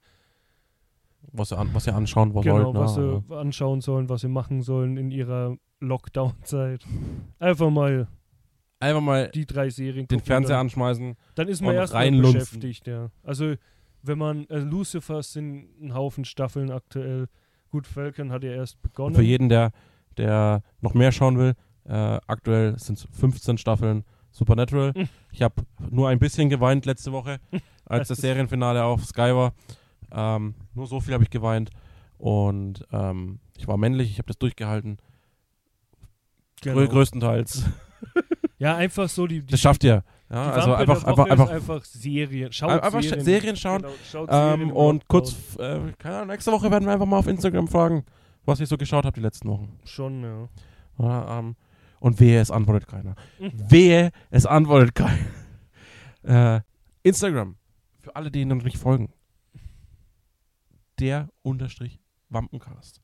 Was sie, an, was sie anschauen was genau, sollten. was sie anschauen sollen, was sie machen sollen in ihrer Lockdown-Zeit. Einfach mal Einfach mal die drei Serien den gucken, Fernseher dann, anschmeißen. dann ist man und erstmal beschäftigt, ja. Also wenn man, äh, Lucifer sind ein Haufen Staffeln aktuell. Gut, Falcon hat ja erst begonnen. Für jeden, der, der noch mehr schauen will, äh, aktuell sind es 15 Staffeln Supernatural. Mhm. Ich habe nur ein bisschen geweint letzte Woche, als das Serienfinale auf Sky war. Ähm, nur so viel habe ich geweint. Und ähm, ich war männlich, ich habe das durchgehalten. Genau. Grö größtenteils. Ja, einfach so die, die, Das schafft ihr. die Ja, also Wampe der einfach, einfach, einfach, einfach Serien. Schaut einfach Serien. Serien schauen. Genau, schaut Serien Ähm, und kurz, äh, keine Ahnung, nächste Woche werden wir einfach mal auf Instagram fragen, was ich so geschaut habe die letzten Wochen. Schon, ja. Ja, ähm, und wehe, es antwortet keiner. Mhm. Wehe, es antwortet keiner. Äh, Instagram, für alle, die Ihnen noch nicht folgen. Der Unterstrich Wampencast.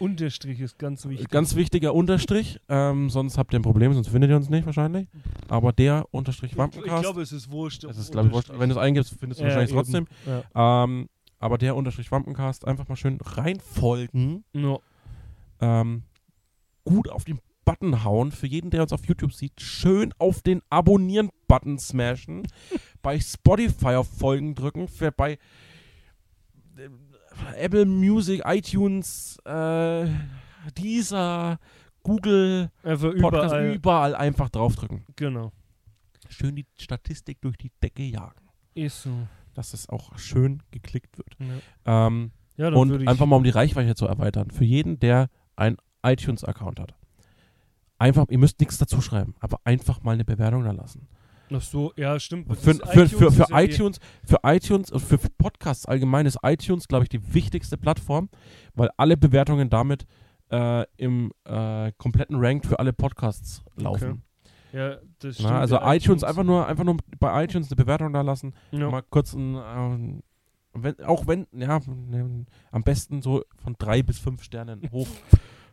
Unterstrich ist ganz wichtig. Ganz wichtiger Unterstrich, ähm, sonst habt ihr ein Problem, sonst findet ihr uns nicht wahrscheinlich. Aber der Unterstrich ich Wampencast, glaube, es ist wurscht. das ist glaube ich wurscht. Wenn du es eingibst, findest du Ja, wahrscheinlich eben. trotzdem. Ja. Ähm, aber der Unterstrich Wampencast, einfach mal schön reinfolgen. No. ähm, gut auf den Button hauen. Für jeden, der uns auf YouTube sieht, schön auf den Abonnieren-Button smashen. bei Spotify auf Folgen drücken. Für bei äh, Apple Music, iTunes, äh, dieser, Google, Einfach Podcast, überall. überall einfach draufdrücken. Genau. Schön die Statistik durch die Decke jagen. Ist so. Dass es auch schön geklickt wird. Ja, Ähm, ja dann und einfach mal um die Reichweite zu erweitern. Für jeden, der ein iTunes-Account hat. Einfach, ihr müsst nichts dazu schreiben, aber einfach mal eine Bewertung da lassen. Ach so, ja, stimmt. Für, für, für, für iTunes, für iTunes für Podcasts allgemein ist iTunes, glaube ich, die wichtigste Plattform, weil alle Bewertungen damit äh, im äh, kompletten Rank für alle Podcasts laufen. Ja, das stimmt. Na, also ja, iTunes, einfach nur, einfach nur bei iTunes eine Bewertung da lassen, Ja. mal kurz ein, ähm, wenn, auch wenn, ja, ne, am besten so von drei bis fünf Sternen hoch.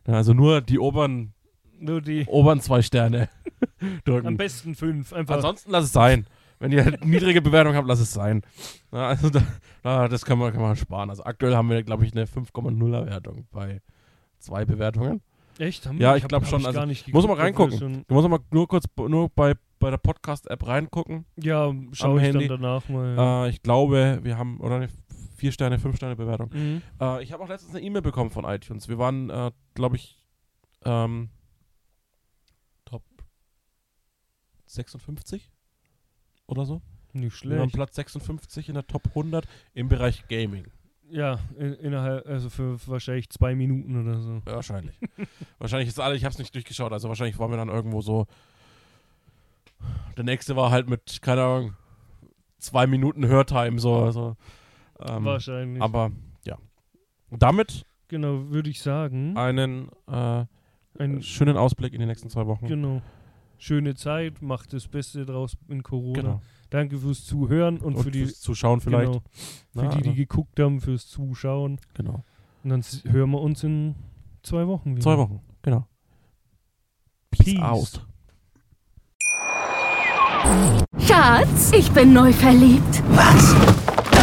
Ja, also nur die oberen, Nur die. oberen zwei Sterne Am drücken. besten fünf. Einfach. Ansonsten lass es sein. Wenn ihr niedrige Bewertung habt, lass es sein. Ja, also da, da, das kann man, kann man sparen. Also aktuell haben wir, glaube ich, eine 5,0er Wertung bei zwei Bewertungen. Echt? Haben Ja, ich hab- glaub hab schon, ich also gar nicht muss man obwohl reingucken. Du musst mal nur kurz nur bei, bei der Podcast-App reingucken. Ja, schau ich Handy. dann danach mal. Ja. Äh, ich glaube, wir haben, oder eine 4 Sterne, 5 Sterne Bewertung. Mhm. Äh, ich habe auch letztens eine E-Mail bekommen von iTunes. Wir waren, äh, glaube ich, ähm, Top 56 oder so. Nicht Wir waren schlecht. Platz 56 in der Top 100 im Bereich Gaming. Ja, in, innerhalb, also für wahrscheinlich zwei Minuten oder so. Ja, wahrscheinlich. wahrscheinlich ist alle, ich habe es nicht durchgeschaut, also wahrscheinlich waren wir dann irgendwo so. Der nächste war halt mit, keine Ahnung, zwei Minuten Hörtime, so. Also, ähm, wahrscheinlich. aber ja. Damit genau, würde ich sagen. einen äh, Ein, schönen Ausblick in die nächsten zwei Wochen. genau. Schöne Zeit, macht das Beste draus in Corona. Genau. Danke fürs Zuhören und, Und für die, fürs Zuschauen vielleicht. genau, für Na, die, die also, geguckt haben, fürs Zuschauen. genau. Und dann hören wir uns in zwei Wochen wieder. Zwei Wochen, genau. Peace, Peace. out. Schatz, ich bin neu verliebt. Was?